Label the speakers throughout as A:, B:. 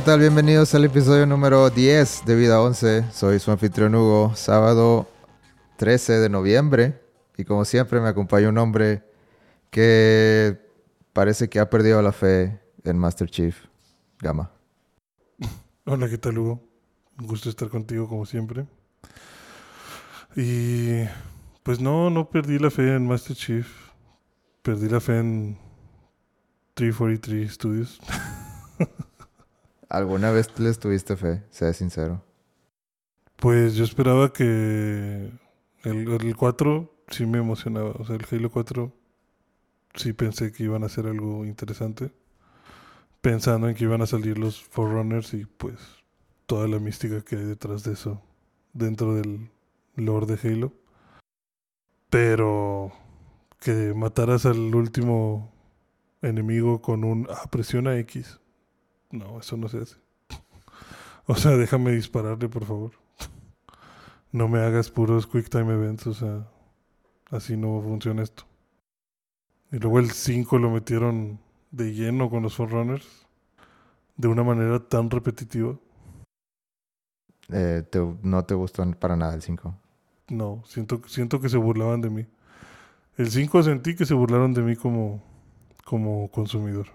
A: ¿qué tal? Bienvenidos al episodio número 10 de Vida 11. Soy su anfitrión Hugo, sábado 13 de noviembre. Y como siempre me acompaña un hombre que parece que ha perdido la fe en Master Chief, Gama.
B: Hola, ¿qué tal Hugo? Un gusto estar contigo como siempre. Y pues no, no perdí la fe en Master Chief. Perdí la fe en 343 Studios.
A: ¿Alguna vez les tuviste fe? Sea sincero.
B: Pues yo esperaba que el, el 4 sí me emocionaba. O sea, el Halo 4 sí pensé que iban a hacer algo interesante. Pensando en que iban a salir los Forerunners y pues toda la mística que hay detrás de eso dentro del lore de Halo. Pero que mataras al último enemigo con un ah, presiona X. No, eso no se hace. O sea, déjame dispararle, por favor. No me hagas puros quick time events, o sea, así no funciona esto. Y luego el 5 lo metieron de lleno con los Forerunners de una manera tan repetitiva.
A: Eh, te- ¿No te gustó para nada el 5?
B: No, siento, siento que se burlaban de mí. El 5 sentí que se burlaron de mí como, como consumidor.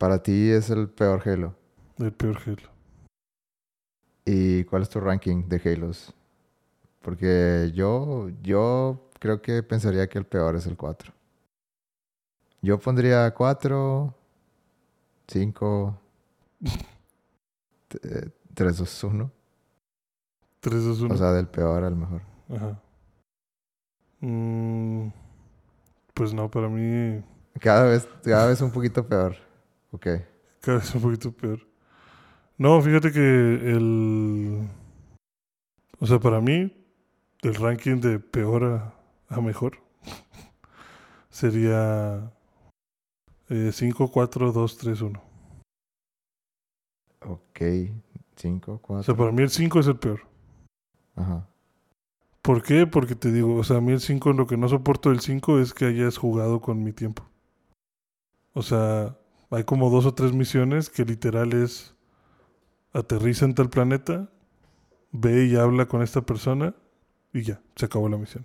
A: Para ti es el peor Halo.
B: El peor Halo.
A: ¿Y cuál es tu ranking de Halos? Porque yo, yo creo que pensaría que el peor es el 4. Yo pondría 4, 5, 3, 2, 1.
B: 3, 2, 1.
A: O sea, del peor al mejor.
B: Ajá. Mm, pues no, para mí
A: Cada vez, cada vez un poquito peor. Ok.
B: cada vez un poquito peor. No, fíjate que el... O sea, para mí, el ranking de peor a, a mejor sería eh, 5, 4, 2, 3, 1.
A: Ok. 5,
B: O
A: 4.
B: sea, para mí el 5 es el peor.
A: Ajá.
B: ¿Por qué? Porque te digo, o sea, a mí el 5, lo que no soporto del 5 es que hayas jugado con mi tiempo. O sea, hay como dos o tres misiones que literal es aterriza en tal planeta, ve y habla con esta persona y ya, se acabó la misión.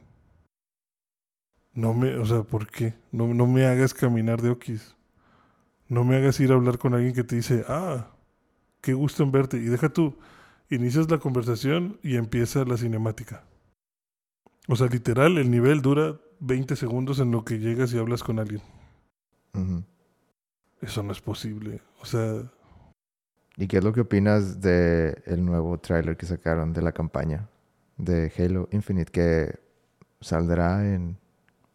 B: No me, o sea, ¿por qué? No, no me hagas caminar de Okis. No me hagas ir a hablar con alguien que te dice, ah, qué gusto en verte. Y deja tú, inicias la conversación y empieza la cinemática. O sea, literal, el nivel dura 20 segundos en lo que llegas y hablas con alguien. Eso no es posible. O sea,
A: ¿Y qué es lo que opinas de el nuevo tráiler que sacaron de la campaña de Halo Infinite que saldrá en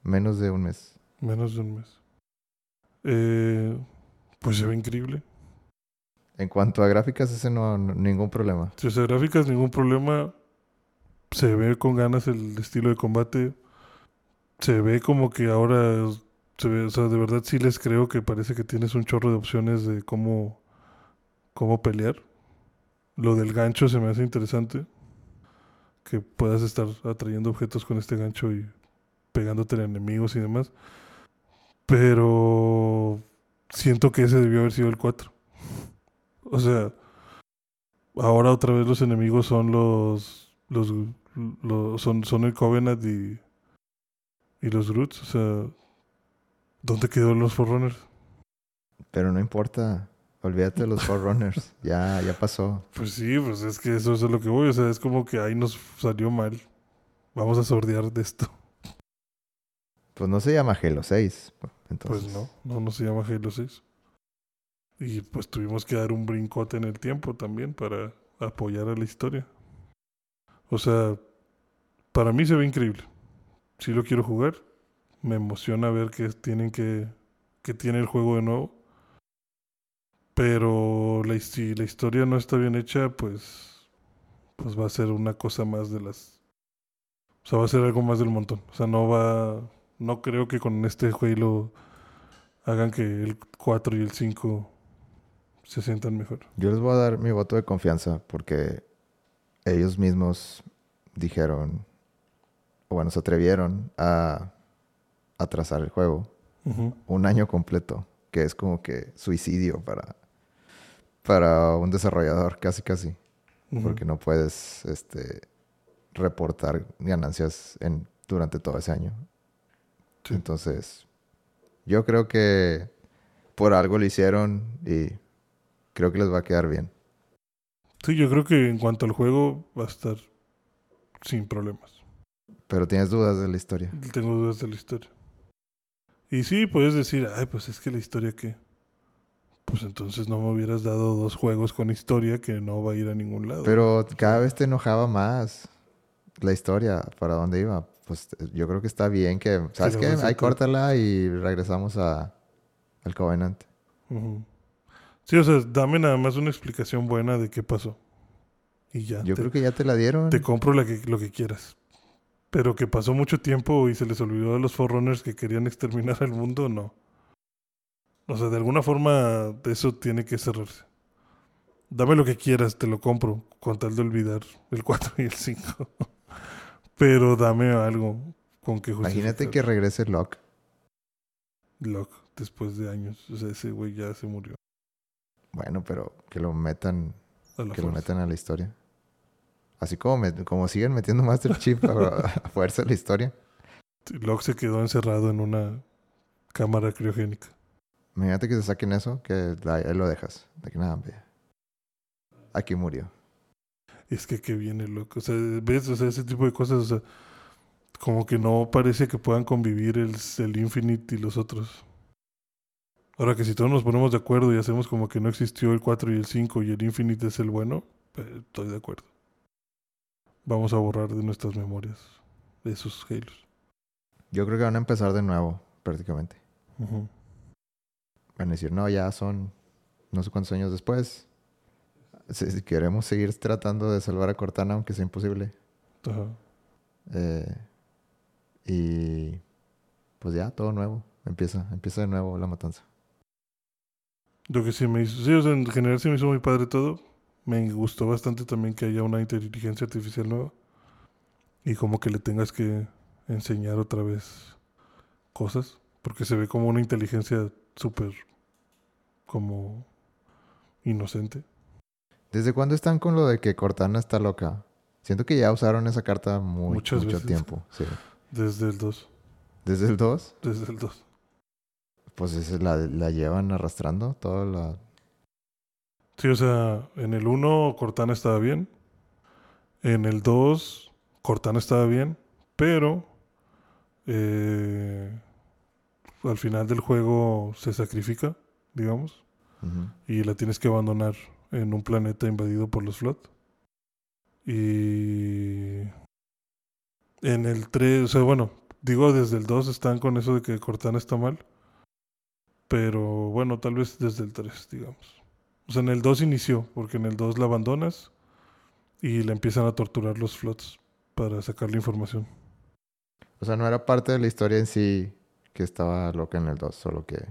A: menos de un mes?
B: menos de un mes. Eh, pues se ve increíble.
A: En cuanto a gráficas, ese no, no- ningún problema.
B: Si hace gráficas, ningún problema. Se ve con ganas el estilo de combate. Se ve como que ahora se de verdad sí les creo que parece que tienes un chorro de opciones de cómo, cómo pelear. Lo del gancho se me hace interesante. Que puedas estar atrayendo objetos con este gancho y pegándote a enemigos y demás. Pero siento que ese debió haber sido el 4. O sea, ahora otra vez los enemigos son los, los, son, son el Covenant y, y los Groots. O sea, ¿dónde quedó los Forerunners?
A: Pero no importa. Olvídate de los Forerunners. ya, ya pasó.
B: Pues sí, pues es que eso es a lo que voy. O sea, es como que ahí nos salió mal. Vamos a sordear de esto.
A: Pues no se llama Halo 6. Entonces,
B: Pues no, no, no se llama Halo 6. Y pues tuvimos que dar un brincote en el tiempo también para apoyar a la historia. O sea, para mí se ve increíble. Si lo quiero jugar, me emociona ver que tienen que, que tiene el juego de nuevo. Pero la, si la historia no está bien hecha, pues, pues va a ser una cosa más de las... O sea, va a ser algo más del montón. O sea, no va... No creo que con este Halo hagan que el 4 y el 5 se sientan mejor.
A: Yo les voy a dar mi voto de confianza porque ellos mismos dijeron, o bueno, se atrevieron a atrasar el juego un año completo, que es como que suicidio para, para un desarrollador, casi casi. Porque no puedes este, reportar ganancias en, durante todo ese año.
B: Sí.
A: Entonces, yo creo que por algo lo hicieron y creo que les va a quedar bien.
B: Sí, yo creo que en cuanto al juego va a estar sin problemas.
A: Pero tienes dudas de la historia.
B: Tengo dudas de la historia. Y sí, puedes decir, ay, pues es que la historia que... Pues entonces no me hubieras dado dos juegos con historia que no va a ir a ningún lado.
A: Pero cada vez te enojaba más la historia, para dónde iba. Pues yo creo que está bien que, ¿sabes qué? Ahí córtala y regresamos a, al Covenant.
B: Sí, o sea, dame nada más una explicación buena de qué pasó. Y ya.
A: Yo
B: te,
A: creo que ya te la dieron.
B: te compro la que, lo que quieras. Pero que pasó mucho tiempo y se les olvidó a los Forerunners que querían exterminar al mundo, no. O sea, de alguna forma eso tiene que cerrarse. Dame lo que quieras, te lo compro, con tal de olvidar el 4 y el 5. Pero dame algo con que justificar.
A: Imagínate que regrese Locke.
B: Locke, después de años. O sea, ese güey ya se murió.
A: Bueno, pero que lo metan, que lo metan a la historia. Así como, me- como siguen metiendo Master Chief a, a fuerza a la historia.
B: Locke se quedó encerrado en una cámara criogénica.
A: Imagínate que se saquen eso, que ahí ahí lo dejas. De que nada. Aquí murió.
B: Es que qué viene loco. O sea, ves, o sea, ese tipo de cosas, o sea, como que no parece que puedan convivir el, el Infinite y los otros. Ahora que si todos nos ponemos de acuerdo y hacemos como que no existió el 4 y el 5 y el Infinite es el bueno, pues, estoy de acuerdo. Vamos a borrar de nuestras memorias de esos Halos.
A: Yo creo que van a empezar de nuevo, prácticamente.
B: Ujú.
A: Van a decir, no, ya son no sé cuántos años después. Si, si queremos seguir tratando de salvar a Cortana, aunque sea imposible.
B: Ajá.
A: eh, y pues ya, todo nuevo. Empieza, empieza de nuevo la matanza.
B: Lo que sí me hizo, sí, o sea, en general sí me hizo muy padre todo. Me gustó bastante también que haya una inteligencia artificial nueva. Y como que le tengas que enseñar otra vez cosas. Porque se ve como una inteligencia súper como inocente.
A: ¿Desde cuándo están con lo de que Cortana está loca? Siento que ya usaron esa carta muy,
B: Muchas
A: mucho
B: veces.
A: tiempo. Sí.
B: Desde el 2.
A: Desde el 2,
B: Desde el 2.
A: pues esa la, la llevan arrastrando toda la...
B: Sí, o sea, en el 1 Cortana estaba bien. En el 2 Cortana estaba bien. Pero eh, al final del juego se sacrifica, digamos. Y la tienes que abandonar en un planeta invadido por los Flood. Y en el 3, o sea, bueno, digo desde el 2 están con eso de que Cortana está mal. Pero bueno, tal vez desde el 3, digamos. O sea, en el 2 inició, porque en el 2 la abandonas y la empiezan a torturar los Floods para sacar la información.
A: O sea, no era parte de la historia en sí que estaba loca en el 2, solo que...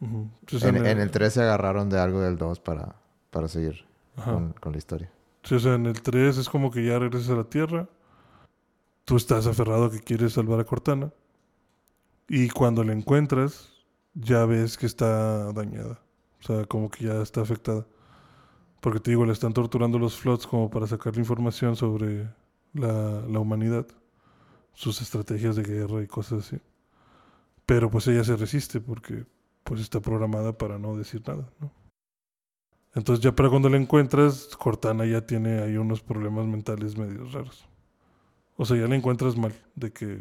B: Entonces,
A: En, en el 3 se agarraron de algo del 2 para, para seguir con, con la historia.
B: Sí, o sea, en el 3 es como que ya regresas a la Tierra. Tú estás aferrado a que quieres salvar a Cortana. Y cuando la encuentras, ya ves que está dañada. O sea, como que ya está afectada. Porque te digo, le están torturando los flots como para sacar información sobre la, la humanidad. Sus estrategias de guerra y cosas así. Pero pues ella se resiste porque pues está programada para no decir nada, ¿no? Entonces ya para cuando la encuentras, Cortana ya tiene ahí unos problemas mentales medio raros. O sea, ya la encuentras mal, de que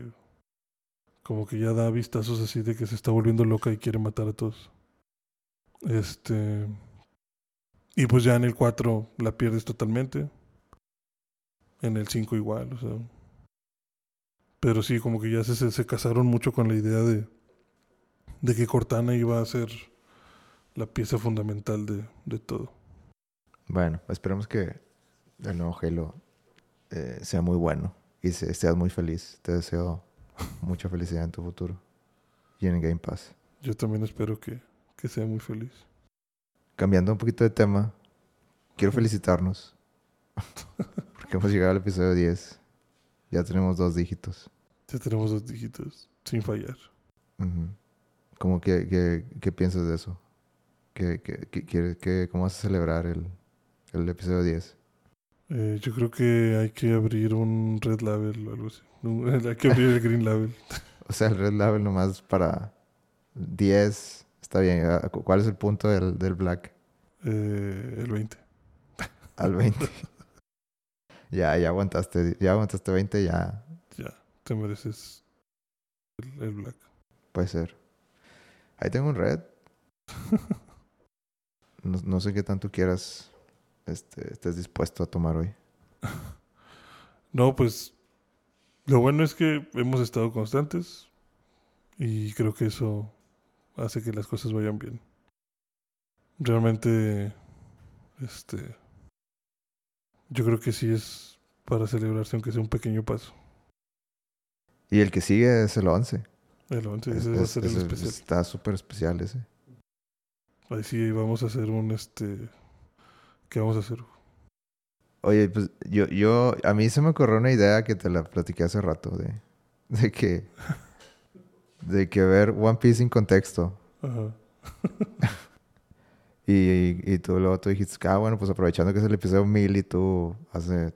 B: como que ya da vistazos así de que se está volviendo loca y quiere matar a todos. Este y pues ya en el 4 la pierdes totalmente. En el 5 igual, o sea. Pero sí, como que ya se, se, se casaron mucho con la idea de, de que Cortana iba a ser la pieza fundamental de, de todo.
A: Bueno, esperemos que el nuevo Halo eh, sea muy bueno y se- seas muy feliz. Te deseo mucha felicidad en tu futuro y en Game Pass.
B: Yo también espero que, que sea muy feliz.
A: Cambiando un poquito de tema, quiero felicitarnos porque hemos llegado al episodio 10. Ya tenemos dos dígitos.
B: Ya tenemos dos dígitos sin fallar.
A: ¿Cómo que, que- qué piensas de eso? ¿Qué, qué- cómo vas a celebrar el, el episodio 10?
B: Eh, yo creo que hay que abrir un Red Label o algo así. Hay que abrir el Green Label.
A: O sea, el Red Label nomás para 10. Está bien. Ah, cu- ¿Cuál es el punto del, del Black?
B: Eh, el 20.
A: Al 20. ya, ya aguantaste. Ya aguantaste 20, ya
B: Ya, te mereces el, el Black.
A: puede ser. Ahí tengo un Red. No, no sé qué tanto quieras, este, estés dispuesto a tomar hoy.
B: No, pues lo bueno es que hemos estado constantes y creo que eso hace que las cosas vayan bien. Realmente, este, yo creo que sí es para celebrarse aunque sea un pequeño paso.
A: Y el que sigue es el 11.
B: El 11,
A: Es-
B: ese va a
A: es-
B: ser el especial.
A: Está súper especial ese.
B: Ahí sí vamos a hacer un, este, ¿qué vamos a hacer?
A: Oye, pues yo, yo, a mí se me ocurrió una idea que te la platiqué hace rato de, de que, de que ver One Piece sin contexto.
B: Ajá.
A: Y, y tú luego tú dijiste, ah, bueno, pues aprovechando que es el episodio 1000 y tú hace,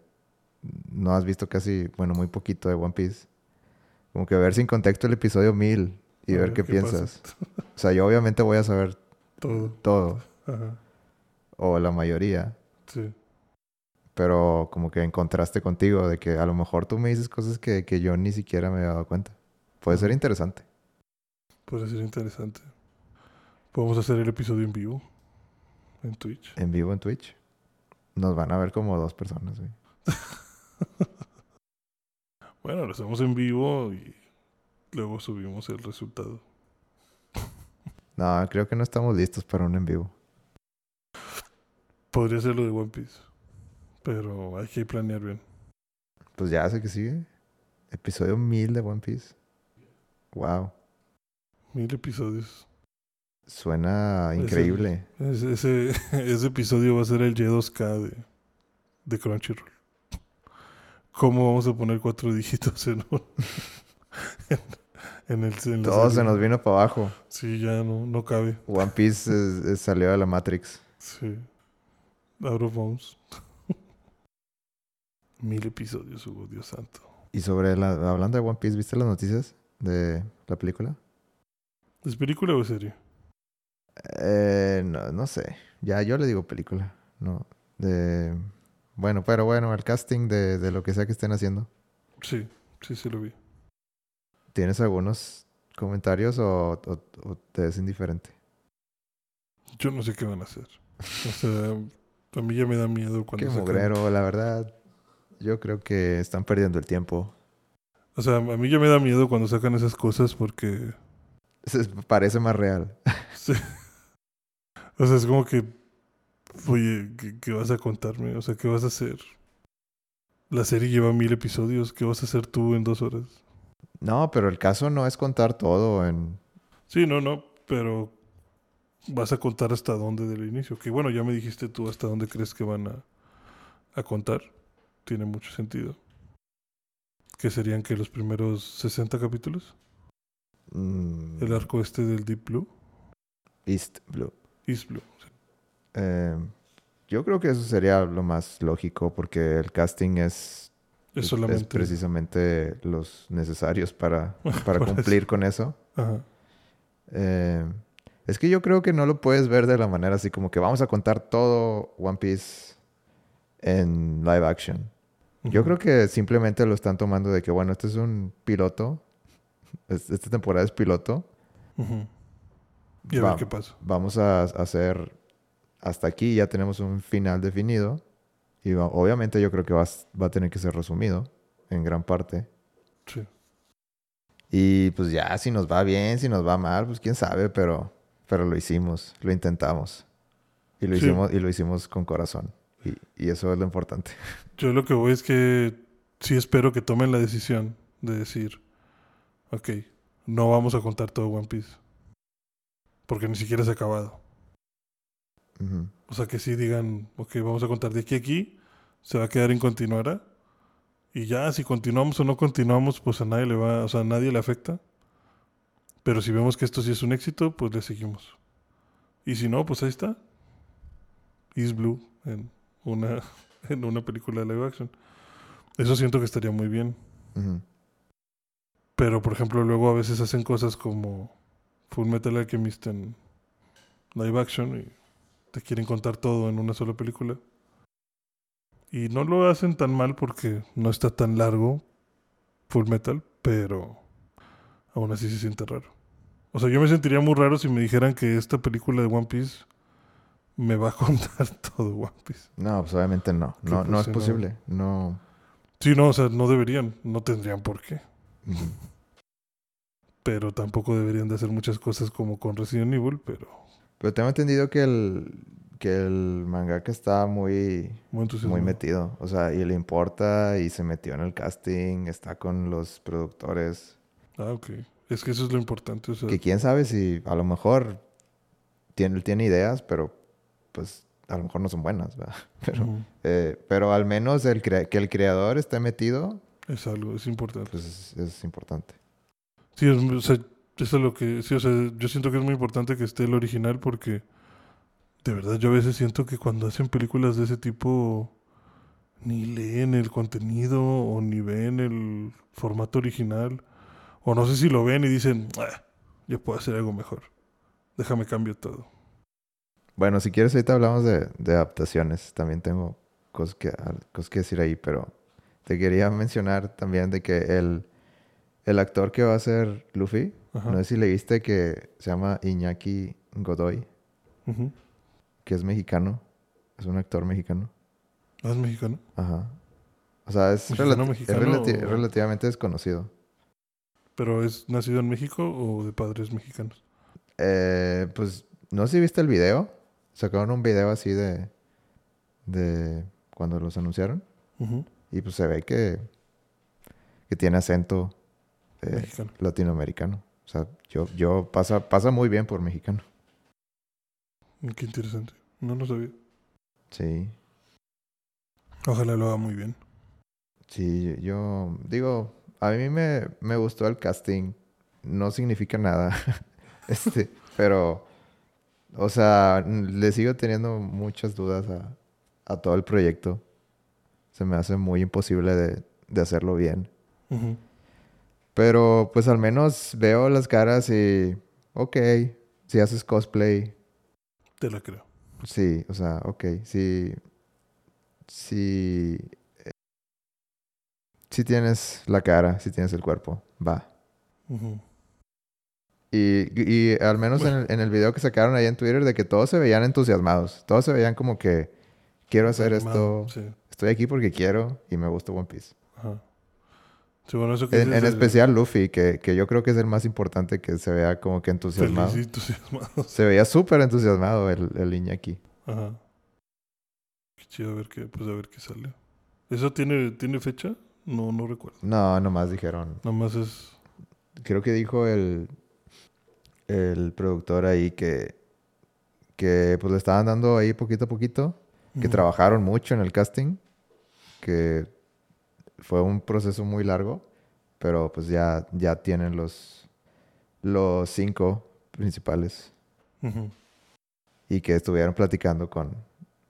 A: no has visto casi, bueno, muy poquito de One Piece. Como que ver sin contexto el episodio 1000 y ver
B: ver
A: qué,
B: qué pasa.
A: piensas. O sea, yo obviamente voy a saber
B: Todo.
A: todo,
B: Ajá.
A: o la mayoría.
B: Sí.
A: pero como que en contraste contigo, de que a lo mejor tú me dices cosas que, que yo ni siquiera me había dado cuenta. Puede ser interesante.
B: Puede ser interesante. Podemos hacer el episodio en vivo. En Twitch.
A: En vivo en Twitch. Nos van a ver como dos personas, güey.
B: Bueno, lo hacemos en vivo y luego subimos el resultado.
A: No, creo que no estamos listos para un en vivo.
B: Podría ser lo de One Piece. Pero hay que planear bien.
A: Pues ya sé que sigue. Episodio 1000 de One Piece. Wow.
B: Mil episodios.
A: Suena increíble.
B: Ese, ese, ese episodio va a ser el Y2K de, de Crunchyroll. ¿Cómo vamos a poner cuatro dígitos en, un- en, el, en
A: Todo se nos vino para abajo.
B: Sí, ya no, no cabe.
A: One Piece es- es- salió de la Matrix.
B: Sí. Out of. Mil episodios hubo, Dios santo.
A: Y sobre la, hablando de One Piece, ¿viste las noticias de la película?
B: ¿Es película o serie?
A: Eh, no, no sé. Ya yo le digo película. No. De. Bueno, pero bueno, el casting de, de lo que sea que estén haciendo.
B: Sí, sí, sí lo vi.
A: ¿Tienes algunos comentarios o, o- o te es indiferente?
B: Yo no sé qué van a hacer. O sea, a mí ya me da miedo cuando
A: Qué
B: sacan-
A: mugrero, la verdad. Yo creo que están perdiendo el tiempo.
B: O sea, a mí ya me da miedo cuando sacan esas cosas porque...
A: Se- Parece más real.
B: sí. O sea, es como que... Oye, ¿qué, qué vas a contarme? O sea, ¿qué vas a hacer? La serie lleva mil episodios. ¿Qué vas a hacer tú en dos horas?
A: No, pero el caso no es contar todo en.
B: Sí, no, no, pero vas a contar hasta dónde del inicio. Que bueno, ya me dijiste tú hasta dónde crees que van a, a contar. Tiene mucho sentido. Que serían que los primeros 60 capítulos.
A: Mm,
B: El arco este del Deep Blue.
A: East Blue.
B: East Blue. sí.
A: Eh, yo creo que eso sería lo más lógico porque el casting es
B: Es solamente...
A: es precisamente los necesarios para, para
B: eso.
A: cumplir con eso.
B: Ajá.
A: Eh, es que yo creo que no lo puedes ver de la manera así como que vamos a contar todo One Piece en live action. Yo creo que simplemente lo están tomando de que, bueno, este es un piloto. Es- Esta temporada es piloto.
B: Y a
A: Va-
B: ver qué pasa.
A: Vamos a hacer hasta aquí, ya tenemos un final definido. Y va- obviamente yo creo que va, va a tener que ser resumido en gran parte.
B: Sí.
A: Y pues ya, si nos va bien, si nos va mal, pues quién sabe, pero, pero lo hicimos, lo intentamos. Y lo,
B: Sí.
A: hicimos, y lo hicimos con corazón. Y, y eso es lo importante.
B: Yo lo que voy es que sí espero que tomen la decisión de decir, ok, no vamos a contar todo One Piece. Porque ni siquiera se ha acabado. O sea, que sí digan, ok, vamos a contar de aquí a aquí, se va a quedar en continuará. Y ya, si continuamos o no continuamos, pues a nadie le va, o sea, a nadie le afecta. Pero si vemos que esto sí es un éxito, pues le seguimos. Y si no, pues ahí está. Is Blue en una, en una película de live action. Eso siento que estaría muy bien. Pero, por ejemplo, luego a veces hacen cosas como Full Metal Alchemist en live action y te quieren contar todo en una sola película. Y no lo hacen tan mal porque no está tan largo Full Metal, pero aún así se siente raro. O sea, yo me sentiría muy raro si me dijeran que esta película de One Piece me va a contar todo One Piece.
A: No, pues obviamente no. No, no
B: pues,
A: es posible. No.
B: Sí, no, o sea, no deberían, no tendrían por qué. Pero tampoco deberían de hacer muchas cosas como con Resident Evil, pero
A: Pero tengo entendido que el, que el mangaka está muy,
B: muy
A: muy metido. O sea, y le importa y se metió en el casting, está con los productores.
B: Ah, ok. Es que eso es lo importante. O sea,
A: Que quién sabe si a lo mejor tiene, tiene ideas, pero pues a lo mejor no son buenas, ¿verdad? Pero, eh, pero al menos el que el creador esté metido,
B: es algo, es importante.
A: pues es, es importante.
B: Sí, es, o sea, eso es lo que. Sí, o sea, yo siento que es muy importante que esté el original porque. De verdad, yo a veces siento que cuando hacen películas de ese tipo. Ni leen el contenido o ni ven el formato original. O no sé si lo ven y dicen. "Ah, yo puedo hacer algo mejor. Déjame cambio todo.
A: Bueno, si quieres ahorita hablamos de, de adaptaciones. También tengo cosas que, cosas que decir ahí, pero te quería mencionar también de que el, el actor que va a ser Luffy,
B: Ajá.
A: no sé si le viste que se llama Iñaki Godoy,
B: Ujú.
A: que es mexicano. Es un actor mexicano.
B: ¿Ah, ¿Es mexicano?
A: Ajá. O sea, es,
B: ¿Mexicano,
A: relati- es
B: mexicano
A: relati-
B: o-
A: relativamente desconocido.
B: ¿Pero es nacido en México o de padres mexicanos?
A: Eh, pues, no sé si viste el video. Sacaron un video así de... De cuando los anunciaron.
B: Ujú.
A: Y pues se ve que... Que tiene acento eh, latinoamericano. O sea, yo, yo pasa, pasa muy bien por mexicano.
B: Mm, Qué interesante. No lo sabía.
A: Sí.
B: Ojalá lo haga muy bien.
A: Sí, yo digo, a mí me, me gustó el casting. No significa nada. este, pero, o sea, le sigo teniendo muchas dudas a, a todo el proyecto. Se me hace muy imposible de, de hacerlo bien. Pero, pues al menos veo las caras y, ok, si haces cosplay,
B: Te la creo.
A: sí, o sea, ok, si, si, eh, si tienes la cara, si tienes el cuerpo, va. Y, y al menos en el, en el video que sacaron ahí en Twitter de que todos se veían entusiasmados. Todos se veían como que quiero hacer
B: Animado,
A: esto.
B: Sí.
A: Estoy aquí porque quiero y me gusta One Piece.
B: Ajá. Sí, bueno, eso que
A: En, especial Luffy, que, que yo creo que es el más importante que se vea como que entusiasmado.
B: Feliz entusiasmado.
A: Se veía súper entusiasmado el, el Iñaki.
B: Ajá. Qué chido a ver qué, pues a ver qué sale. ¿Eso tiene, tiene fecha? No, no recuerdo.
A: No, nomás dijeron.
B: Nada más es.
A: Creo que dijo el, el productor ahí que, que pues le estaban dando ahí poquito a poquito. que trabajaron mucho en el casting, que fue un proceso muy largo, pero pues ya, ya tienen los, los cinco principales. Y que estuvieron platicando con,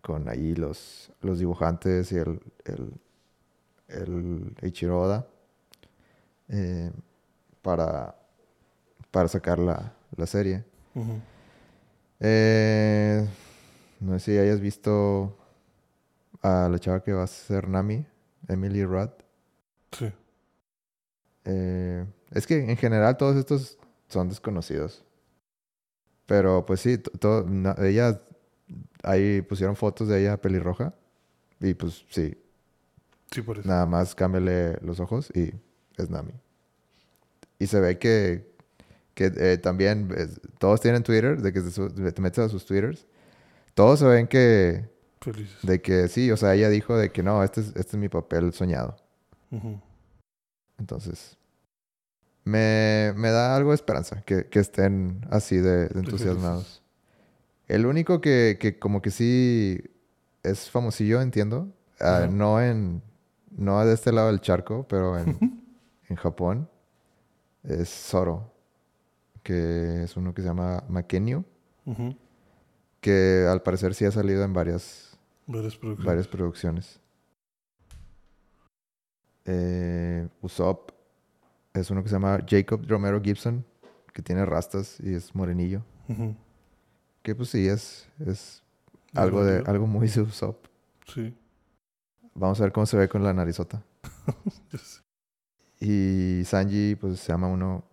A: con ahí los, los dibujantes y el, el, el Eiichiro Oda, eh, para, para sacar la, la serie. Eh, no sé si hayas visto a la chava que va a ser Nami, Emily Rudd.
B: Sí.
A: Eh, es que en general todos estos son desconocidos. Pero pues sí, to- to- na- ella, ahí pusieron fotos de ella pelirroja. Y pues sí,
B: Sí, parece.
A: nada más cámbiale los ojos y es Nami. Y se ve que, que eh, también es- todos tienen Twitter, de que se te metes a sus Twitters. Todos se ven que,
B: Felices.
A: de que sí, o sea, ella dijo de que no, este es, este es mi papel soñado.
B: Ujú.
A: Entonces, me, me da algo de esperanza que, que estén así de, de entusiasmados. El único que, que como que sí es famosillo, entiendo. ah,
B: Ajá.
A: no en... No de este lado del charco, pero en, en Japón. Es Zoro. Que es uno que se llama Makenyu.
B: Ujú.
A: que al parecer sí ha salido en varias,
B: Varias producciones.
A: varias producciones. Eh, Usopp es uno que se llama Jacob Romero Gibson, que tiene rastas y es morenillo. Que pues sí, es, es algo, de, algo muy de Usopp.
B: Sí,
A: Vamos a ver cómo se ve con la narizota. Y Sanji, pues se llama uno,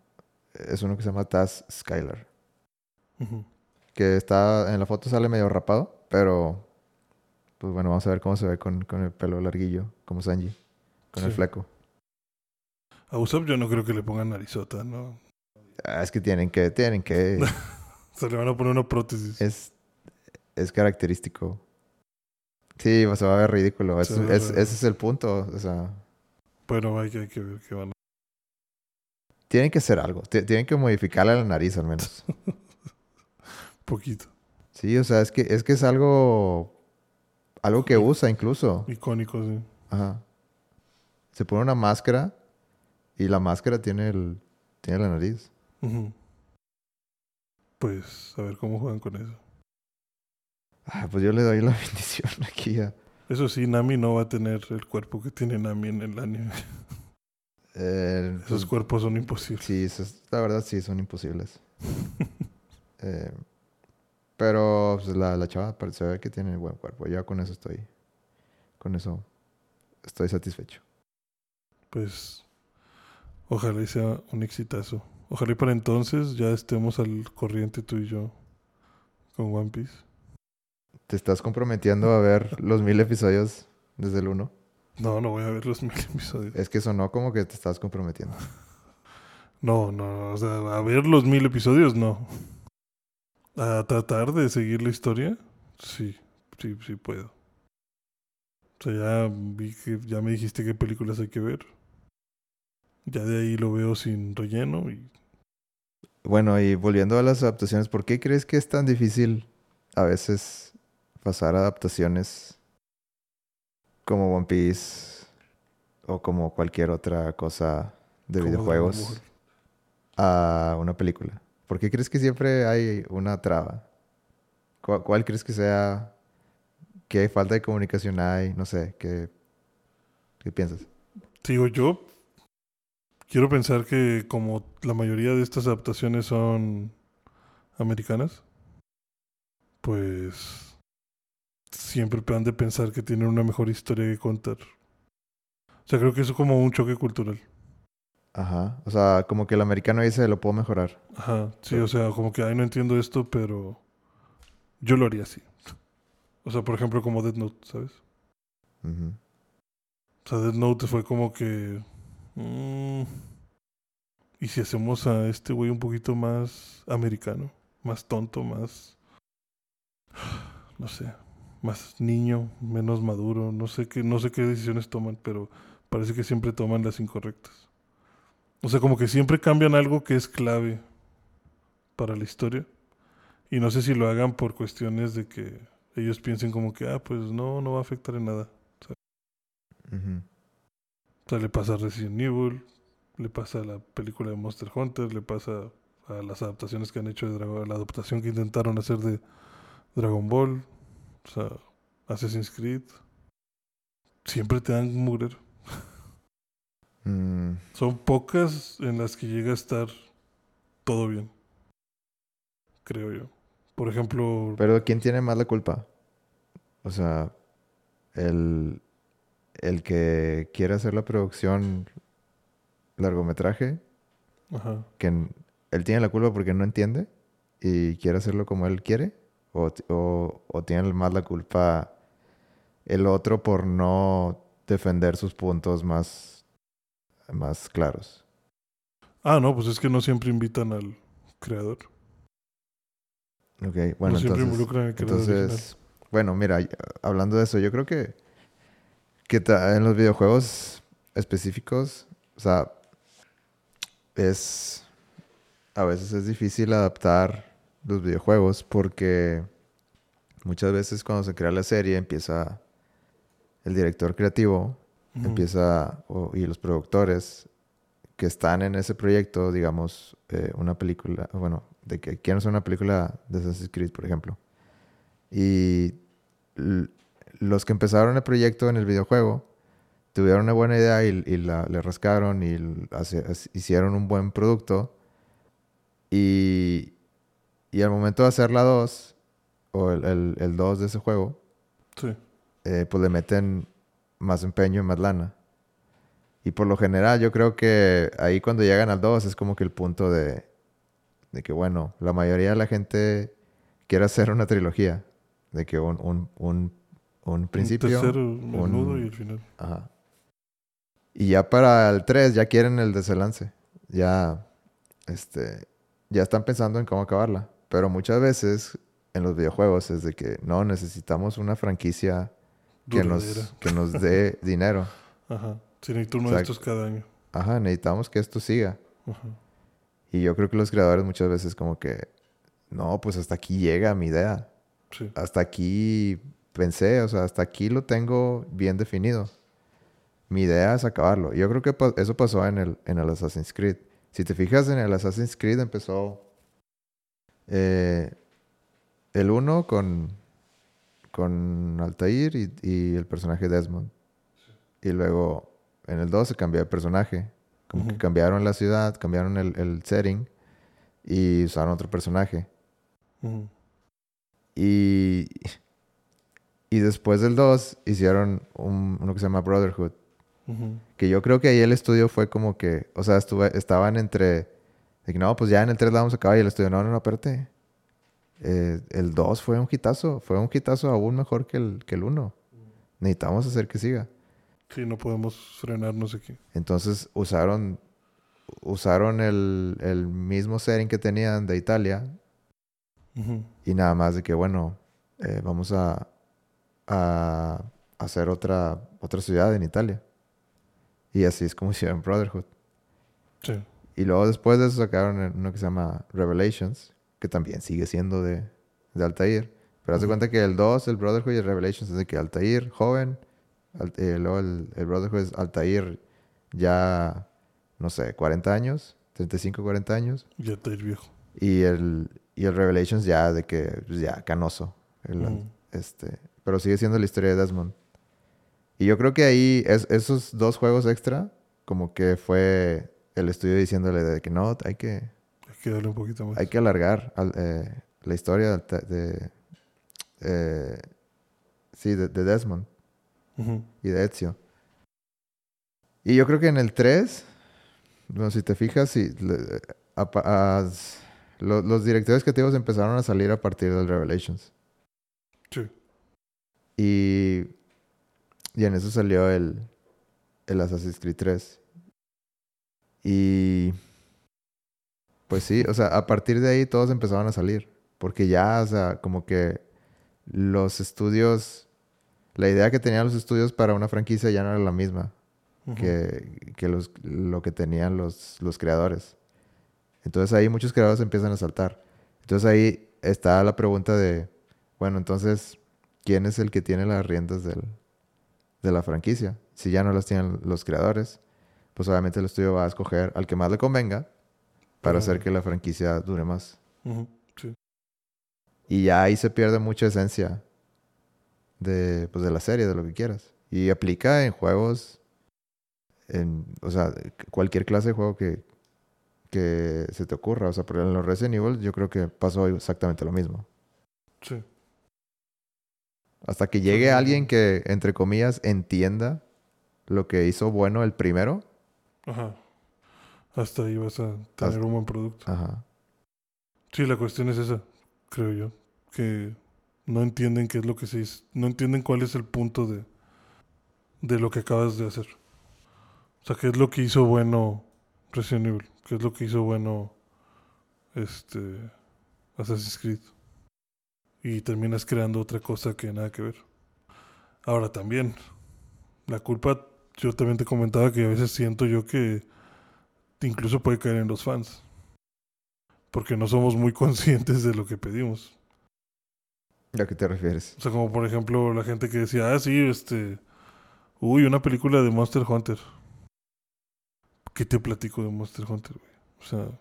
A: es uno que se llama Taz Skylar. Que está, en la foto sale medio rapado, pero pues bueno, vamos a ver cómo se ve con, con el pelo larguillo, como Sanji, con el
B: Sí.
A: fleco.
B: A Usopp yo no creo que le pongan narizota, ¿no?
A: Ah, es que tienen que, tienen que,
B: Se le van a poner una prótesis.
A: es, es característico. Sí, se va a ver ridículo. Es-
B: a ver
A: ese es el punto. O sea,
B: Bueno, hay que, hay que ver qué van a...
A: tienen que hacer algo. Ti- Tienen que modificarle la nariz al menos.
B: Poquito.
A: Sí, o sea, es que es, que es algo, algo que usa incluso.
B: Icónico, sí.
A: Ajá. Se pone una máscara y la máscara tiene, el, tiene la nariz.
B: Pues a ver cómo juegan con eso.
A: Ah, pues yo le doy la bendición aquí a...
B: Eso sí, Nami no va a tener el cuerpo que tiene Nami en el anime.
A: eh,
B: Esos
A: pues,
B: cuerpos son imposibles.
A: Sí, eso es- la verdad sí, son imposibles. Eh, pero pues, la, la chava parece se ve que tiene buen cuerpo. Ya con eso estoy. Con eso estoy satisfecho.
B: Pues ojalá y sea un exitazo. Ojalá y para entonces ya estemos al corriente tú y yo con One Piece.
A: ¿Te estás comprometiendo a ver los mil episodios desde el uno?
B: No, no voy a ver los mil episodios.
A: Es que sonó como que te estás comprometiendo.
B: No, no, o sea, a ver los mil episodios, no. A tratar de seguir la historia, sí, sí, sí puedo. O sea, ya vi que, ya me dijiste qué películas hay que ver. Ya de ahí lo veo sin relleno y
A: Bueno, y volviendo a las adaptaciones, ¿por qué crees que es tan difícil a veces pasar adaptaciones como One Piece o como cualquier otra cosa de videojuegos a una película? ¿Por qué crees que siempre hay una traba? ¿Cuál, crees que sea? ¿Qué falta de comunicación hay? No sé, ¿qué, qué piensas?
B: Digo yo, quiero pensar que como la mayoría de estas adaptaciones son americanas, pues siempre han de pensar que tienen una mejor historia que contar. O sea, creo que eso es como un choque cultural.
A: Ajá, o sea, como que el americano dice, lo puedo mejorar.
B: Ajá, sí, o sea, como que, ay, no entiendo esto, pero yo lo haría así. O sea, por ejemplo, como Death Note, ¿sabes?
A: Ujú.
B: O sea, Death Note fue como que... mm, ¿Y si hacemos a este güey un poquito más americano? Más tonto, más... No sé. Más niño, menos maduro. No sé qué, no sé qué decisiones toman, pero parece que siempre toman las incorrectas. O sea, como que siempre cambian algo que es clave para la historia. Y no sé si lo hagan por cuestiones de que ellos piensen como que, ah, pues no, no va a afectar en nada. O sea, le pasa a Resident Evil, le pasa a la película de Monster Hunter, le pasa a las adaptaciones que han hecho de Dragon la adaptación que intentaron hacer de Dragon Ball, o sea, Assassin's Creed. Siempre te dan un mugrero.
A: Mm,
B: Son pocas en las que llega a estar todo bien. Creo yo. Por ejemplo,
A: Pero ¿quién tiene más la culpa? O sea, el, el que quiere hacer la producción largometraje,
B: ajá.
A: que él tiene la culpa porque no entiende y quiere hacerlo como él quiere, o, o, o tiene más la culpa el otro por no defender sus puntos más, más claros.
B: Ah, no, pues es que no siempre invitan al creador.
A: Ok, bueno,
B: no siempre
A: entonces...
B: involucran al creador original.
A: Entonces, bueno, mira, hablando de eso, yo creo que, que en los videojuegos específicos, o sea, es, a veces es difícil adaptar los videojuegos porque muchas veces cuando se crea la serie empieza el director creativo, Empieza, y los productores que están en ese proyecto, digamos, eh, una película, bueno, de que quieren hacer una película de Assassin's Creed, por ejemplo. Y los que empezaron el proyecto en el videojuego tuvieron una buena idea y, y la, le rascaron y hace- hicieron un buen producto. Y, y al momento de hacer la 2, o el, el, el 2 de ese juego,
B: Sí.
A: eh, pues le meten más empeño y más lana. Y por lo general yo creo que ahí cuando llegan al 2 es como que el punto de, de que, bueno, la mayoría de la gente quiere hacer una trilogía. De que un, un, un, un principio...
B: Un tercero,
A: un-
B: nudo y el final.
A: Ajá. Y ya para el 3 ya quieren el desenlace. Ya, este, ya están pensando en cómo acabarla. Pero muchas veces en los videojuegos es de que no necesitamos una franquicia que nos, que nos dé dinero.
B: Ajá. Sí, necesito uno de estos cada año.
A: Ajá, necesitamos que esto siga.
B: Ajá.
A: Y yo creo que los creadores muchas veces como que, no, pues hasta aquí llega mi idea.
B: Sí.
A: Hasta aquí pensé, o sea, hasta aquí lo tengo bien definido. Mi idea es acabarlo. Yo creo que eso pasó en el, en el Assassin's Creed. Si te fijas en el Assassin's Creed empezó eh, el 1 con, con Altair y, y el personaje Desmond. Y luego en el 2 se cambió de personaje. Como que
B: Ujú.
A: cambiaron la ciudad, cambiaron el, el setting y usaron otro personaje.
B: Ujú.
A: Y, y después del 2 hicieron un- uno que se llama Brotherhood.
B: Ujú.
A: Que yo creo que ahí el estudio fue como que, o sea, estuve, estaban entre, de que no, pues ya en el 3 la vamos a acabar. Y el estudio, no, no, no, espérate. Eh, el 2 fue un hitazo, fue un hitazo aún mejor que el, que el 1. Necesitamos hacer que siga.
B: Sí, no podemos frenarnos aquí.
A: Entonces usaron, usaron el, el mismo setting que tenían de Italia. Y nada más de que, bueno, eh, vamos a, a hacer otra, otra ciudad en Italia. Y así es como hicieron Brotherhood.
B: Sí.
A: Y luego después de eso sacaron uno que se llama Revelations, que también sigue siendo de, de Altair. Pero haz de
B: Ujú.
A: cuenta que el 2, el Brotherhood y el Revelations es de que Altair, joven, Al- eh, luego el, el Brotherhood es Altair ya, no sé, 40 años, 35, 40 años.
B: Ya está el viejo.
A: Y el, y el Revelations ya de que, pues ya, canoso. El- este, pero sigue siendo la historia de Desmond. Y yo creo que ahí, es, esos dos juegos extra, como que fue el estudio diciéndole de que no, hay que,
B: que darle un poquito más.
A: hay que alargar al- eh, la historia de, eh, sí, de, de Desmond y de Ezio. Y yo creo que en el 3, bueno, si te fijas, si, le- a- a- lo- los directores creativos empezaron a salir a partir del Revelations.
B: Sí.
A: Y, y en eso salió el, el Assassin's Creed 3. Y pues sí, o sea, a partir de ahí todos empezaron a salir. Porque ya, o sea, como que los estudios, la idea que tenían los estudios para una franquicia ya no era la misma que, que los, lo que tenían los, los creadores. Entonces ahí muchos creadores empiezan a saltar. Entonces ahí está la pregunta de, bueno, entonces, ¿quién es el que tiene las riendas del, de la franquicia? Si ya no las tienen los creadores, pues obviamente el estudio va a escoger al que más le convenga para hacer que la franquicia dure más.
B: Sí.
A: Y ya ahí se pierde mucha esencia de, pues, de la serie, de lo que quieras. Y aplica en juegos, en, o sea, cualquier clase de juego que, que se te ocurra. O sea, por en los Resident Evil yo creo que pasó exactamente lo mismo.
B: Sí.
A: Hasta que llegue alguien que, entre comillas, entienda lo que hizo bueno el primero.
B: Ajá. Hasta ahí vas a tener
A: Hasta-
B: un buen producto.
A: Ajá.
B: Sí, la cuestión es esa, creo yo. Que no entienden qué es lo que se hizo. No entienden cuál es el punto de, de lo que acabas de hacer. O sea, qué es lo que hizo bueno Resident Evil. Qué es lo que hizo bueno este Assassin's Creed. Y terminas creando otra cosa que nada que ver. Ahora también, la culpa, yo también te comentaba que a veces siento yo que incluso puede caer en los fans. Porque no somos muy conscientes de lo que pedimos.
A: ¿A qué te refieres?
B: O sea, como por ejemplo la gente que decía, ah, sí, este... Uy, una película de Monster Hunter. ¿Qué te platico de Monster Hunter, güey? O sea,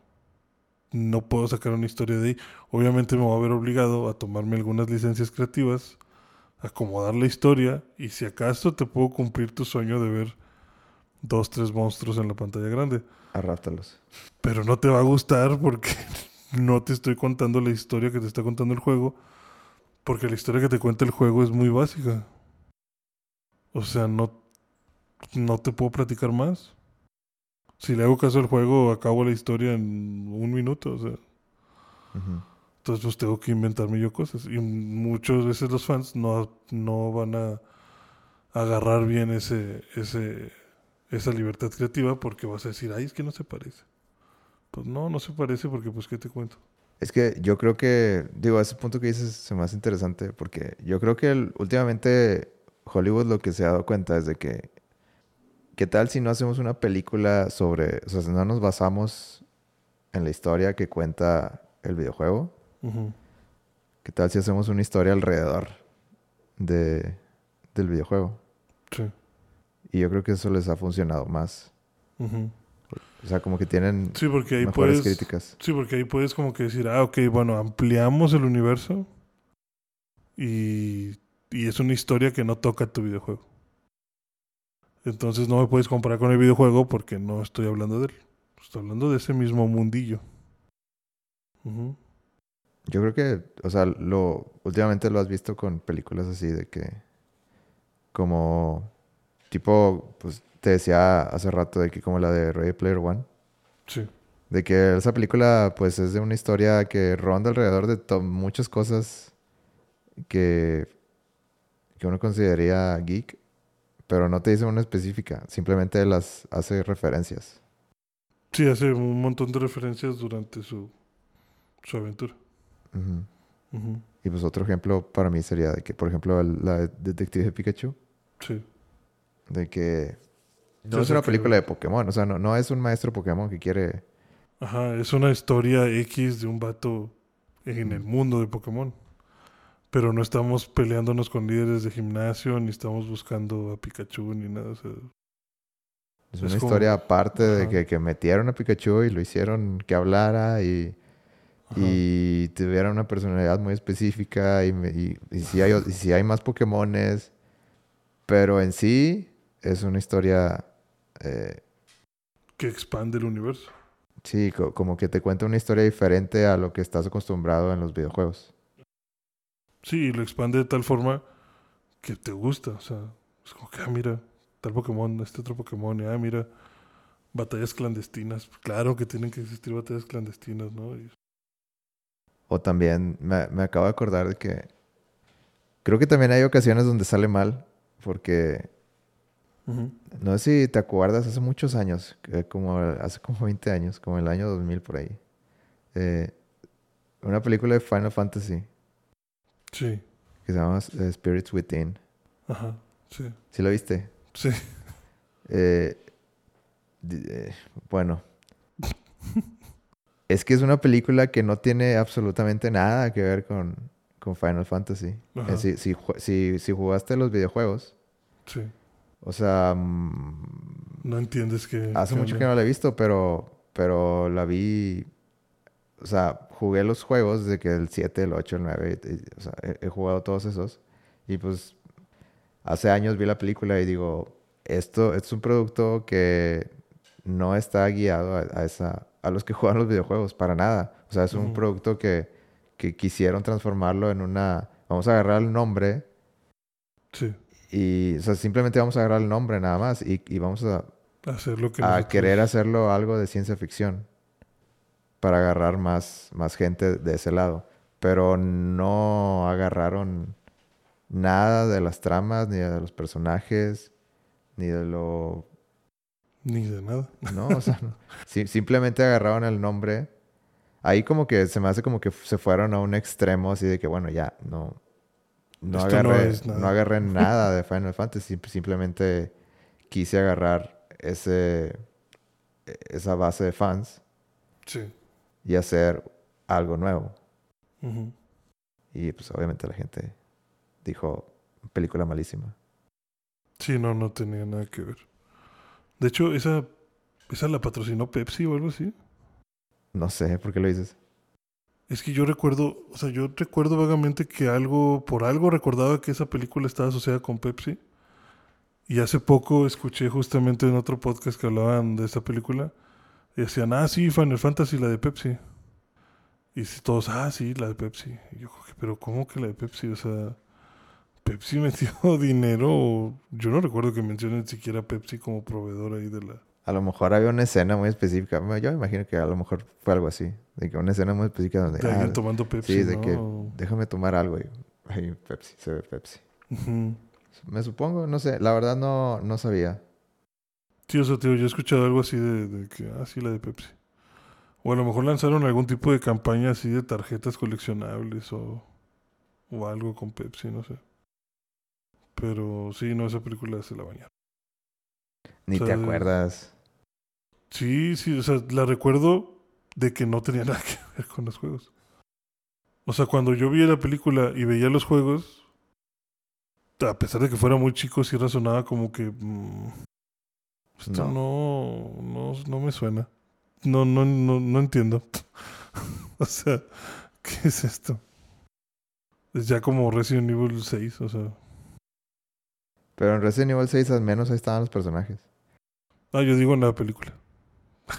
B: no puedo sacar una historia de ahí. Obviamente me voy a ver obligado a tomarme algunas licencias creativas, acomodar la historia y si acaso te puedo cumplir tu sueño de ver dos, tres monstruos en la pantalla grande.
A: Arráptalos.
B: Pero no te va a gustar porque no te estoy contando la historia que te está contando el juego. Porque la historia que te cuenta el juego es muy básica. O sea, no, no te puedo platicar más. Si le hago caso al juego, acabo la historia en un minuto. O sea. Entonces pues tengo que inventarme yo cosas. Y muchas veces los fans no, no van a agarrar bien ese, ese, esa libertad creativa porque vas a decir, ay, es que no se parece. Pues no, no se parece porque pues, ¿qué te cuento?
A: Es que yo creo que, digo, ese punto que dices se me hace interesante porque yo creo que el- últimamente Hollywood lo que se ha dado cuenta es de que, ¿qué tal si no hacemos una película sobre, o sea, si no nos basamos en la historia que cuenta el videojuego?
B: Ujú.
A: ¿Qué tal si hacemos una historia alrededor de, del videojuego?
B: Sí.
A: Y yo creo que eso les ha funcionado más. O sea, como que tienen
B: Sí, porque ahí
A: mejores
B: puedes...
A: críticas.
B: Sí, porque ahí puedes como que decir, ah, ok, bueno, ampliamos el universo y, y es una historia que no toca tu videojuego. Entonces no me puedes comparar con el videojuego porque no estoy hablando de él. Estoy hablando de ese mismo mundillo.
A: Yo creo que, o sea, lo últimamente lo has visto con películas así de que como tipo, pues te decía hace rato de que como la de Ready Player One,
B: Sí.
A: de que esa película pues es de una historia que ronda alrededor de muchas cosas que que uno consideraría geek, pero no te dice una específica, simplemente las hace referencias.
B: Sí, hace un montón de referencias durante su, su aventura.
A: Y pues otro ejemplo para mí sería de que, por ejemplo, el- la de Detective Pikachu,
B: Sí.
A: De que no
B: Sí,
A: es una
B: que-
A: película de Pokémon, o sea, no, no es un maestro Pokémon que quiere...
B: Ajá, es una historia X de un vato en el mundo de Pokémon. Pero no estamos peleándonos con líderes de gimnasio, ni estamos buscando a Pikachu, ni nada. o sea,
A: Es
B: Es
A: una
B: como-
A: historia aparte de que, que metieron a Pikachu y lo hicieron que hablara y, y tuviera una personalidad muy específica y, y, y si hay, o- y si hay más Pokémones, pero en sí es una historia, eh,
B: Que expande el universo.
A: sí, co- como que te cuenta una historia diferente a lo que estás acostumbrado en los videojuegos.
B: Sí, y lo expande de tal forma que te gusta. O sea, es como que, ah, mira, tal Pokémon, este otro Pokémon, y ah, mira, batallas clandestinas. Claro que tienen que existir batallas clandestinas, ¿no? Y-
A: O también me, me acabo de acordar de que creo que también hay ocasiones donde sale mal, porque No sé si te acuerdas, hace muchos años, como hace como 20 años, como el año 2000 por ahí, eh, una película de Final Fantasy
B: Sí,
A: que se llama eh, Spirits Within.
B: ajá, sí,
A: ¿Sí lo viste?
B: sí.
A: Eh, eh, bueno. es que es una película que no tiene absolutamente nada que ver con, con Final Fantasy. Si, si, si, si jugaste los videojuegos,
B: Sí.
A: O sea, mm,
B: No entiendes que...
A: hace mucho que no la he visto, pero, pero la vi, o sea, jugué los juegos desde que el 7, el 8, el 9, y- y- o sea, he, he jugado todos esos. Y pues hace años vi la película y digo, esto, esto es un producto que no está guiado a, a esa, a los que juegan los videojuegos, para nada. O sea, es un producto que, que quisieron transformarlo en una... Vamos a agarrar el nombre
B: Sí,
A: y, o sea, simplemente vamos a agarrar el nombre nada más y, y vamos a,
B: hacer lo que
A: a querer hacerlo algo de ciencia ficción para agarrar más, más gente de ese lado. Pero no agarraron nada de las tramas, ni de los personajes, ni de lo...
B: Ni de nada.
A: No, o sea, no. Si- simplemente agarraron el nombre. Ahí como que se me hace como que se fueron a un extremo así de que, bueno, ya, no... No
B: Esto no
A: agarré,
B: es nada.
A: no agarré nada de Final Fantasy, sim- simplemente quise agarrar ese, esa base de fans
B: Sí.
A: y hacer algo nuevo. Y pues obviamente la gente dijo, película malísima.
B: Sí, no, no tenía nada que ver. De hecho, esa, esa la patrocinó Pepsi o algo así.
A: No sé por qué lo dices.
B: Es que yo recuerdo, o sea, yo recuerdo vagamente que algo, por algo recordaba que esa película estaba asociada con Pepsi. Y hace poco escuché justamente en otro podcast que hablaban de esa película. Y decían, ah, sí, Final Fantasy, la de Pepsi. Y todos, ah, sí, la de Pepsi. Y yo, pero ¿cómo que la de Pepsi? O sea, Pepsi metió dinero. Yo no recuerdo que mencionen siquiera Pepsi como proveedor ahí de la.
A: A lo mejor había una escena muy específica. Yo me imagino que a lo mejor fue algo así. De que una escena muy específica donde.
B: De alguien
A: ah,
B: tomando Pepsi.
A: sí, de
B: ¿no?
A: que déjame tomar algo y. Ay, Pepsi, se ve Pepsi. Me supongo, no sé. La verdad no, no sabía.
B: Sí, o sea, tío, yo he escuchado algo así de, de que, ah, sí, la de Pepsi. O a lo mejor lanzaron algún tipo de campaña así de tarjetas coleccionables o, o algo con Pepsi, no sé. Pero sí, no, esa película se la bañaron.
A: Ni
B: O
A: te acuerdas.
B: Sí, sí, o sea, la recuerdo de que no tenía nada que ver con los juegos. O sea, cuando yo vi la película y veía los juegos, a pesar de que fuera muy chico, sí razonaba como que... mm, esto no, no, no me suena. No, no, no, no entiendo. o sea, ¿qué es esto? Es ya como Resident Evil 6, o sea...
A: Pero en Resident Evil 6 al menos ahí estaban los personajes.
B: Ah, yo digo en la película.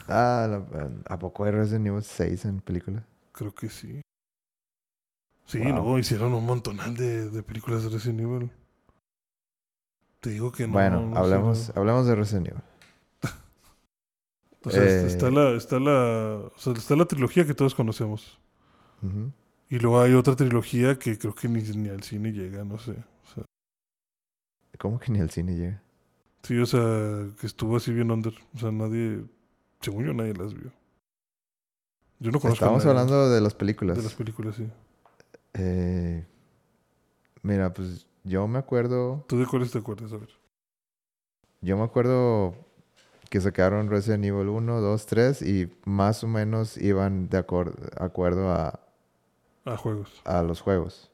A: Ah, la- ¿a poco hay Resident Evil 6 en película?
B: Creo que sí. Sí,
A: Wow.
B: no, hicieron un montonal de, de películas de Resident Evil. Te digo que no.
A: bueno,
B: no sé, no.
A: hablemos de Resident Evil.
B: O sea,
A: eh,
B: está la, está la, o sea, está la trilogía que todos conocemos. Y luego hay otra trilogía que creo que ni, ni al cine llega, no sé. O sea,
A: ¿Cómo que ni al cine llega?
B: sí, o sea, que estuvo así bien under. O sea, nadie, según yo, nadie las vio. Yo no conozco a
A: Estamos
B: nadie
A: hablando de las películas.
B: de las películas, sí.
A: Eh, mira, pues yo me acuerdo,
B: ¿Tú de cuáles te acuerdas? A ver.
A: yo me acuerdo que sacaron Resident Evil 1, 2, 3 y más o menos iban de acor- acuerdo a,
B: Ah, juegos.
A: a los juegos.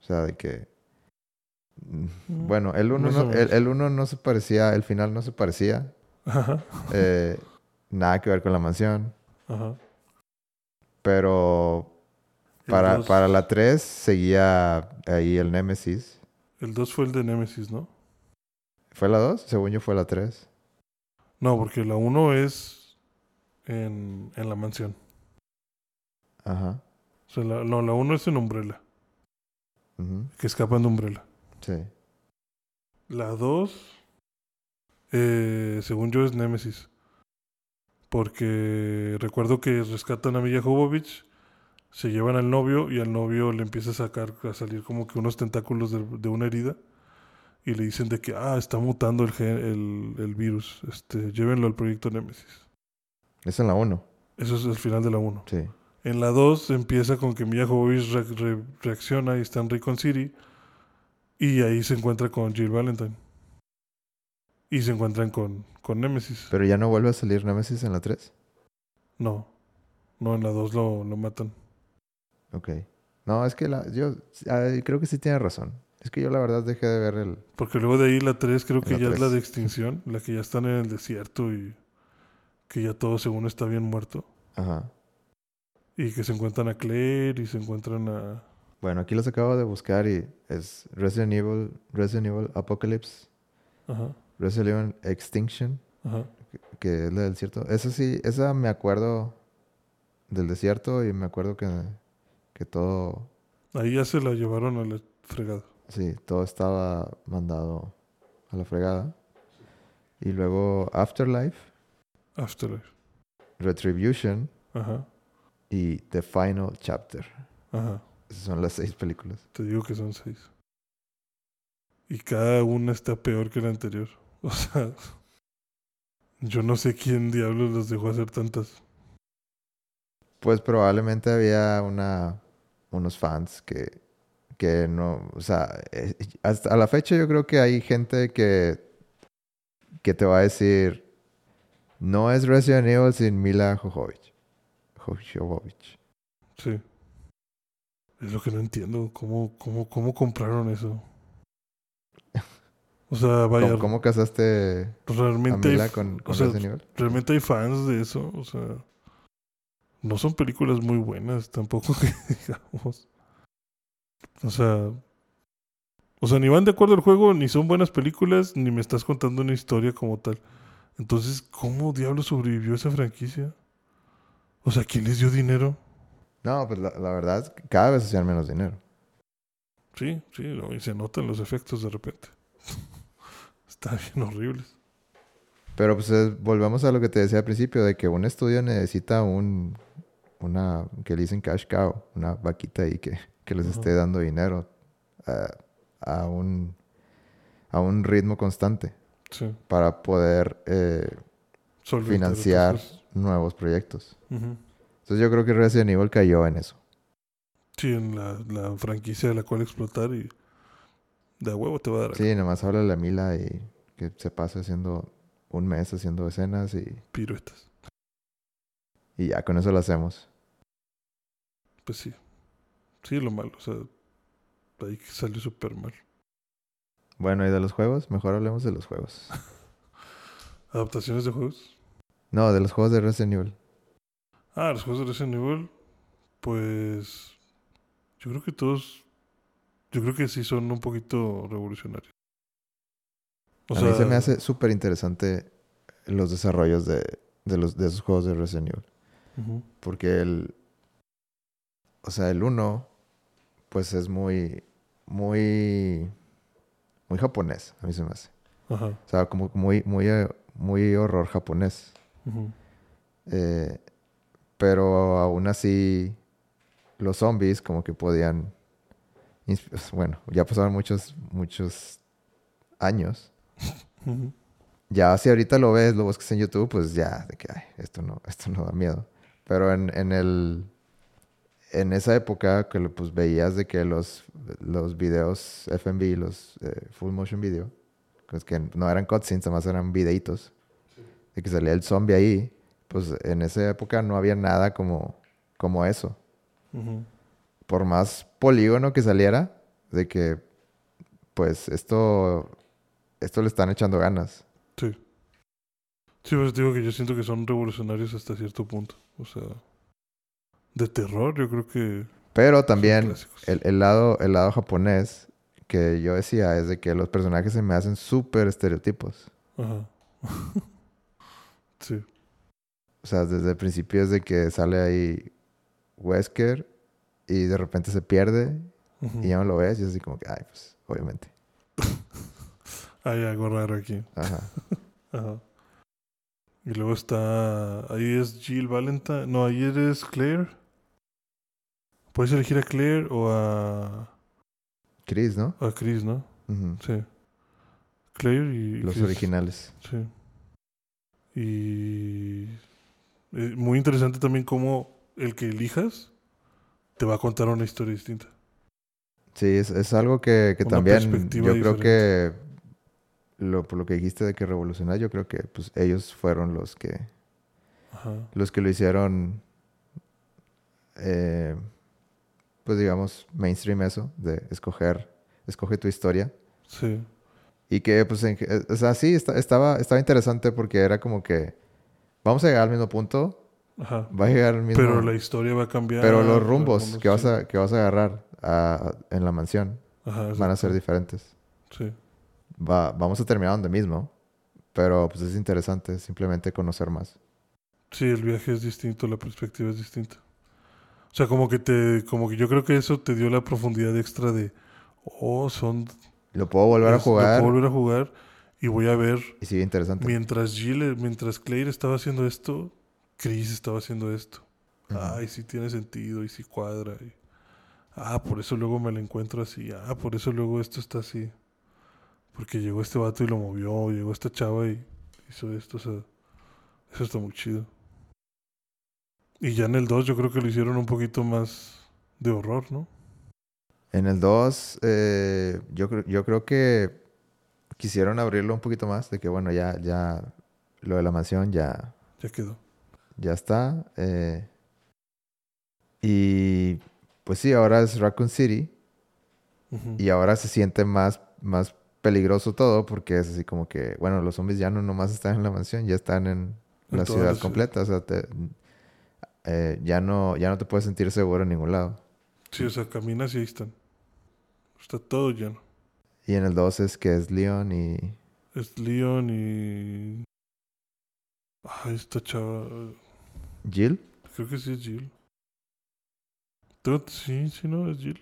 A: O sea, de que... mm, Bueno, el 1
B: más o
A: no, el, el uno no se parecía, el final no se parecía.
B: Ajá.
A: eh, nada que ver con la mansión.
B: Ajá.
A: Pero para,
B: dos-
A: para la 3 seguía ahí el Nemesis.
B: El 2 fue el de Nemesis, ¿no?
A: ¿Fue la 2? Según yo fue la 3.
B: No, porque la 1 es en, en la mansión.
A: Ajá.
B: O sea, la- no, la 1 es en Umbrella,
A: ujú,
B: que escapan de Umbrella.
A: Sí.
B: La 2, eh, según yo, es Nemesis. Porque recuerdo que rescatan a Milla Jovovich, se llevan al novio y al novio le empieza a sacar, a salir como que unos tentáculos de, de una herida. Y le dicen de que, ah, está mutando el, gen- el, el virus. Este, llévenlo al proyecto Nemesis.
A: Es en la 1.
B: Eso es el final de la 1.
A: Sí.
B: En la 2 empieza con que Mia Jovovich re- re- reacciona y está en Raycon City. Y ahí se encuentra con Jill Valentine. Y se encuentran con, con Nemesis.
A: Pero ya no vuelve a salir Nemesis en la 3.
B: No. No, en la 2 lo, lo matan.
A: Ok. No, es que la, yo creo que sí tiene razón. Es que yo la verdad dejé de ver el...
B: Porque luego de ahí la 3 creo que ya es la de extinción. La que ya están en el desierto y que ya todo según está bien muerto.
A: Ajá.
B: Y que se encuentran a Claire y se encuentran a...
A: Bueno, aquí los acabo de buscar y es Resident Evil, Resident Evil Apocalypse,
B: Ajá,
A: Evil Extinction,
B: ajá.
A: que es la del desierto. Esa sí, esa me acuerdo del desierto y me acuerdo que, que todo,
B: Ahí ya se la llevaron a la fregada.
A: sí, todo estaba mandado a la fregada. Y luego Afterlife,
B: Afterlife.
A: Retribution
B: Ajá,
A: y The Final Chapter.
B: ajá.
A: Esas son las seis películas.
B: Te digo que son seis. Y cada una está peor que la anterior. O sea, yo no sé quién diablos los dejó hacer tantas.
A: Pues probablemente había una, unos fans que, que no, o sea, eh, hasta a la fecha yo creo que hay gente que, que te va a decir, no es Resident Evil sin Mila Jovovich. Jovovich.
B: Sí. Es lo que no entiendo. ¿Cómo, cómo, cómo compraron eso? O sea, vaya,
A: ¿Cómo, cómo casaste a
B: realmente, hay,
A: Mila con, con
B: o sea,
A: Evil?
B: realmente hay fans de eso. O sea, no son películas muy buenas tampoco que digamos. O sea, o sea, ni van de acuerdo al juego, ni son buenas películas, ni me estás contando una historia como tal. Entonces, ¿cómo diablo sobrevivió esa franquicia? O sea, ¿quién les dio dinero?
A: No, pues la, la verdad, cada vez hacían menos dinero.
B: Sí, sí, y se notan los efectos de repente. Está bien horribles.
A: Pero pues es- volvemos a lo que te decía al principio, de que un estudio necesita un, una, que le dicen cash cow, una vaquita ahí que, que les esté dando dinero a, a un, a un ritmo constante
B: Sí.
A: para poder eh, financiar nuevos proyectos. Entonces yo creo que Resident Evil cayó en eso.
B: Sí, en la, la franquicia de la cual explotar y de huevo te va a dar
A: Sí, nomás habla la Mila y que se pasa haciendo un mes haciendo escenas y,
B: piruetas.
A: y ya con eso lo hacemos.
B: Pues sí. Sí, lo malo. O sea, ahí que salió súper mal.
A: Bueno, y de los juegos, mejor hablemos de los juegos.
B: ¿Adaptaciones de juegos?
A: No, de los juegos de Resident Evil.
B: Ah, los juegos de Resident Evil, pues yo creo que todos, yo creo que sí son un poquito revolucionarios. O
A: a mí se me hace súper interesante los desarrollos de, de, los, de esos juegos de Resident Evil. Porque el... O sea, el 1, pues es muy... Muy... Muy japonés, a mí se me hace.
B: Ajá.
A: O sea, como muy, muy, eh, muy horror japonés.
B: ujú,
A: Eh, pero aún así, los zombies como que podían... Bueno, ya pasaron muchos, muchos años. Ya si ahorita lo ves, lo buscas en YouTube, pues ya, de que, ay, esto no, esto no da miedo. Pero en, en el... En esa época que pues veías de que los, los videos FMV, los eh, full motion video, pues que no eran cutscenes, además eran videitos, de que salía el zombie ahí, pues en esa época no había nada como, como eso.
B: Ujú.
A: Por más polígono que saliera, de que pues esto, esto le están echando ganas.
B: Sí. Sí, pues digo que yo siento que son revolucionarios hasta cierto punto. O sea, de terror, yo creo que.
A: Pero también el lado, el lado japonés que yo decía es de que los personajes se me hacen súper estereotipos.
B: Ajá. sí.
A: O sea, desde el principio es de que sale ahí Wesker y de repente se pierde y ya no lo ves y es así como que, ay, pues, obviamente.
B: Hay algo raro aquí.
A: Ajá.
B: Ajá. Y luego está. Ahí es Jill Valentine. No, ahí eres Claire. Puedes elegir a Claire o a.
A: Chris, ¿no?
B: a Chris, ¿no? Sí. Claire y.
A: Los
B: Chris.
A: originales.
B: Sí. Y. eh, muy interesante también cómo el que elijas te va a contar una historia distinta.
A: Sí, es, es algo que, que también yo creo que, lo, por lo que dijiste de que revolucionar, yo creo que pues ellos fueron los que,
B: Ajá.
A: los que lo hicieron, eh, pues digamos, mainstream eso, de escoger, escoge tu historia.
B: Sí.
A: Y que, pues, en o sea, sí, esta- estaba, estaba interesante porque era como que vamos a llegar al mismo punto,
B: Ajá.
A: va a llegar al mismo...
B: Pero la historia va a cambiar.
A: pero los rumbos que vas a, que vas a agarrar a- en la mansión
B: Ajá,
A: van a ser diferentes.
B: Sí.
A: Va, vamos a terminar donde mismo, pero pues es interesante simplemente conocer más.
B: Sí, el viaje es distinto, la perspectiva es distinta. O sea, como que te, como que yo creo que eso te dio la profundidad extra de, oh, son,
A: Lo puedo volver a
B: es- lo
A: jugar
B: puedo volver a jugar y voy a ver
A: y sigue interesante.
B: mientras Jill, mientras Claire estaba haciendo esto, Chris estaba haciendo esto.
A: Ujú.
B: Ay, sí tiene sentido y sí cuadra. y- ah, por eso luego me lo encuentro así. Ah, por eso luego esto está así. Porque llegó este vato y lo movió, llegó esta chava y hizo esto, o sea, eso está muy chido. Y ya en el 2 yo creo que lo hicieron un poquito más de horror, ¿no?
A: En el 2, eh, yo, creo- yo creo que quisieron abrirlo un poquito más, de que bueno, ya, ya lo de la mansión ya,
B: Ya quedó.
A: Ya está. eh, y pues sí, ahora es Raccoon City y ahora se siente más, más peligroso todo porque es así como que, bueno, los zombies ya no nomás están en la mansión, ya están en
B: En
A: la ciudad
B: la ciudad.
A: completa. O sea, te- eh, ya, no, ya no te puedes sentir seguro en ningún lado.
B: Sí, o sea, caminas y ahí están. Está todo lleno.
A: Y en el 2 es que es Leon y...
B: Es Leon y... Ay, esta chava...
A: Jill.
B: Creo que sí es Jill. Sí, sí, no, es Jill.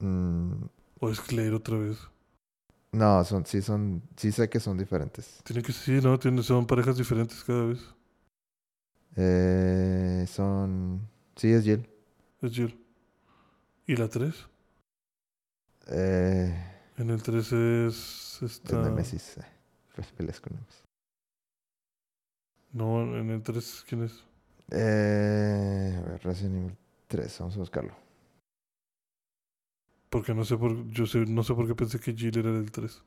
A: Mm,
B: O es Claire otra vez.
A: no, son, sí son, sí sé que son diferentes.
B: Tiene que sí, ¿no? Tiene, son parejas diferentes cada vez.
A: Eh, son, sí es Jill.
B: Es Jill. ¿Y la 3?
A: Eh,
B: En el 3 es...
A: es
B: Esta...
A: Nemesis. eh, pues peleas con Nemesis.
B: No, en el 3, ¿quién es?
A: Eh, a ver, Resident Evil 3, vamos a buscarlo.
B: Porque no sé por... Yo sé, no sé por qué pensé que Jill era del 3.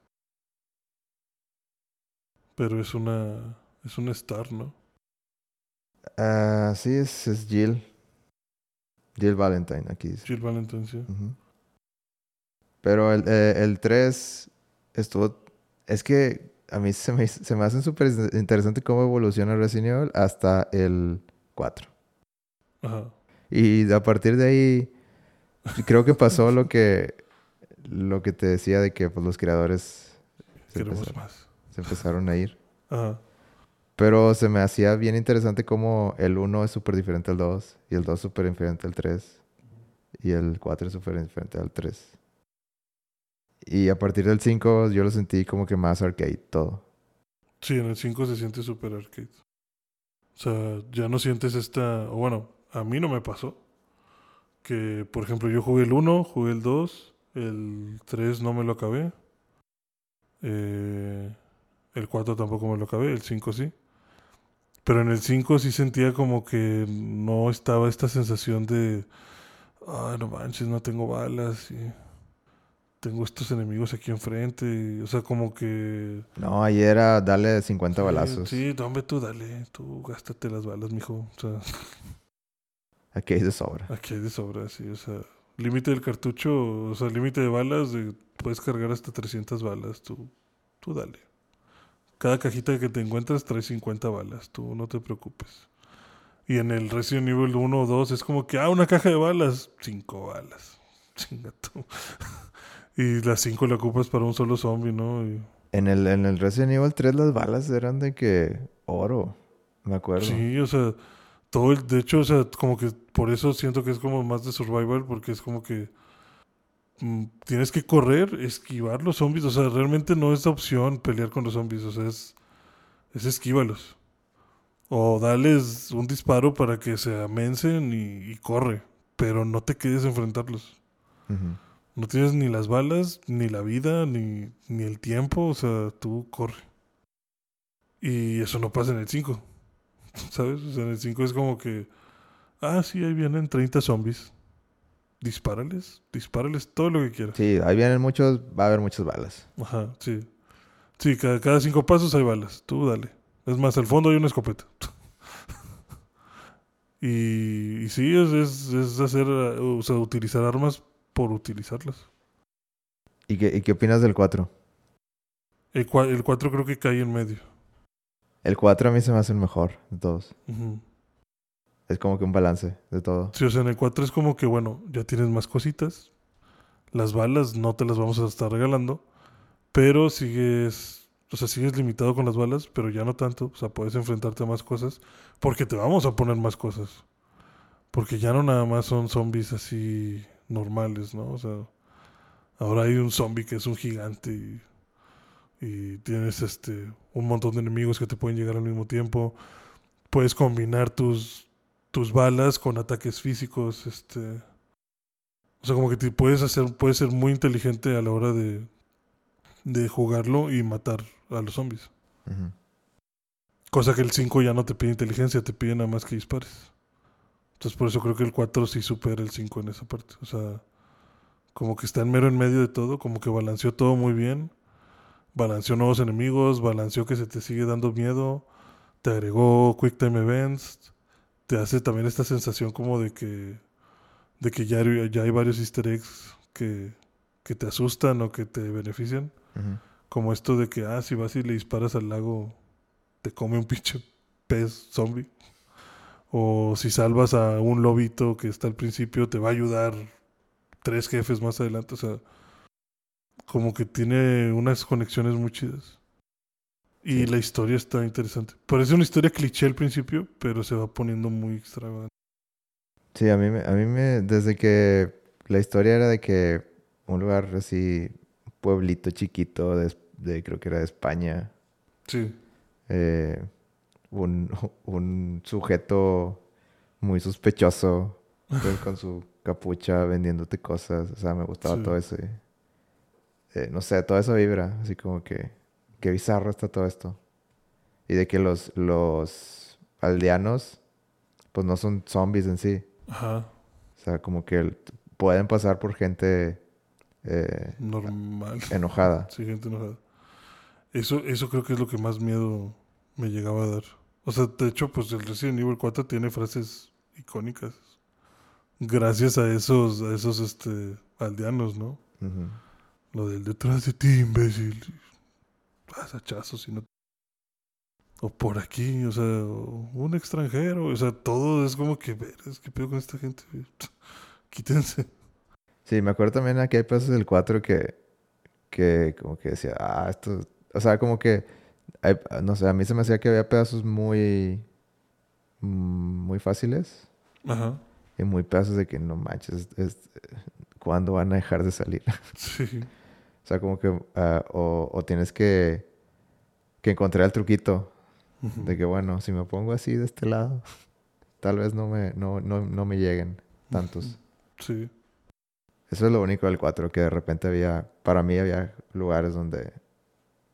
B: Pero es una... Es una star, ¿no?
A: Ah, sí, es, es Jill. Jill Valentine, aquí dice.
B: Jill Valentine, sí.
A: Ujú. Pero el, eh, el 3 estuvo... Es que a mí se me, se me hace súper interesante cómo evoluciona Resident Evil hasta el 4.
B: Ajá.
A: Y a partir de ahí creo que pasó lo que lo que te decía de que pues, los creadores se empezaron,
B: más.
A: se empezaron a ir.
B: Ajá.
A: Pero se me hacía bien interesante cómo el 1 es súper diferente al 2 y el 2 súper diferente al 3 y el 4 es súper diferente al 3. Y a partir del 5 yo lo sentí como que más arcade todo.
B: Sí, en el 5 se siente super arcade. O sea, ya no sientes esta... O bueno, a mí no me pasó. Que, por ejemplo, yo jugué el 1, jugué el 2, el 3 no me lo acabé. Eh, el 4 tampoco me lo acabé, el 5 sí. Pero en el 5 sí sentía como que no estaba esta sensación de... Ay, no manches, no tengo balas y... Tengo estos enemigos aquí enfrente. y, o sea, como que...
A: No, ahí era darle 50
B: Sí,
A: balazos.
B: Sí, no, hombre, tú dale, tú gástate las balas, mijo. O sea,
A: Aquí hay de sobra.
B: aquí hay de sobra, sí. O sea, límite del cartucho, o sea, límite de balas, de- puedes cargar hasta 300 balas, tú, tú dale. Cada cajita que te encuentras trae 50 balas, tú no te preocupes. Y en el Resident Evil 1 o 2 es como que, ah, una caja de balas, 5 balas. Chinga tú. Y las 5 la ocupas para un solo zombie, ¿no? Y-
A: En el, en el Resident Evil 3 las balas eran de que oro, me acuerdo.
B: Sí, o sea, todo el, de hecho, o sea, como que por eso siento que es como más de survival, porque es como que mm, tienes que correr, esquivar los zombies, o sea, realmente no es opción pelear con los zombies, o sea, es, es esquívalos. O darles un disparo para que se amencen y, y corre, pero no te quedes a enfrentarlos.
A: Ujú.
B: No tienes ni las balas, ni la vida, ni, ni el tiempo, o sea, tú corre. Y eso no pasa en el 5. ¿Sabes? O sea, en el 5 es como que, ah, sí, ahí vienen 30 zombies. Dispárales, dispárales todo lo que quieras.
A: Sí, ahí vienen muchos, va a haber muchas balas.
B: Ajá, sí. Sí, cada, cada cinco pasos hay balas. Tú dale. Es más, al fondo hay una escopeta. y, y sí, es, es, es hacer, eh, o sea, utilizar armas por utilizarlas.
A: ¿Y qué, y qué opinas del 4?
B: El, cua- el 4 creo que cae en medio.
A: El 4 a mí se me hace el mejor de todos. Es como que un balance de todo.
B: Sí, o sea, en el 4 es como que, bueno, ya tienes más cositas. Las balas no te las vamos a estar regalando. Pero sigues, o sea, sigues limitado con las balas, pero ya no tanto. O sea, puedes enfrentarte a más cosas. Porque te vamos a poner más cosas. Porque ya no nada más son zombies así normales, ¿no? O sea, ahora hay un zombie que es un gigante y, y tienes este un montón de enemigos que te pueden llegar al mismo tiempo. Puedes combinar tus, tus balas con ataques físicos, este... O sea, como que te puedes hacer, puedes ser muy inteligente a la hora de, de jugarlo y matar a los zombies. Cosa que el 5 ya no te pide inteligencia, te pide nada más que dispares. Entonces por eso creo que el 4 sí supera el 5 en esa parte. O sea, como que está en mero en medio de todo, como que balanceó todo muy bien. Balanceó nuevos enemigos, balanceó que se te sigue dando miedo, te agregó Quick Time Events, te hace también esta sensación como de que, de que ya, hay- ya hay varios easter eggs que, que te asustan o que te benefician. Como esto de que, ah, si vas y le disparas al lago, te come un pinche pez zombie. O si salvas a un lobito que está al principio, te va a ayudar tres jefes más adelante. O sea, como que tiene unas conexiones muy chidas. Y
A: Sí.
B: la historia está interesante. Parece una historia cliché al principio, pero se va poniendo muy extravagante.
A: Sí, a mí, me- a mí me, desde que la historia era de que un lugar así, pueblito chiquito de, de- creo que era de España,
B: Sí,
A: eh, un, un sujeto muy sospechoso pues, con su capucha vendiéndote cosas, o sea, me gustaba
B: Sí.
A: todo ese, eh, no sé, toda esa vibra, así como que, qué bizarro está todo esto. Y de que los, los aldeanos, pues no son zombies en sí.
B: ajá,
A: O sea, como que pueden pasar por gente eh,
B: normal.
A: enojada.
B: Sí, gente enojada. Eso, eso creo que es lo que más miedo me llegaba a dar. O sea, de hecho, pues el Resident Evil 4 tiene frases icónicas. Gracias a esos, a esos este, aldeanos, ¿no? Lo del detrás de ti, imbécil. Haz hachazos y no. O por aquí, o sea, o un extranjero. O sea, todo es como que, ver, es que pedo con esta gente. Quítense.
A: Sí, me acuerdo también que hay pedazos del 4 que, que como que decía, ah, esto, o sea, como que, no sé, a mí se me hacía que había pedazos muy, muy fáciles
B: Ajá.
A: y muy pedazos de que no manches, es, ¿cuándo van a dejar de salir?
B: Sí.
A: o sea, como que, ah, o, o tienes que, que encontrar el truquito de que, bueno, si me pongo así de este lado, tal vez no me, no, no, no me lleguen tantos.
B: Sí.
A: Eso es lo único del 4, que de repente había, para mí había lugares donde,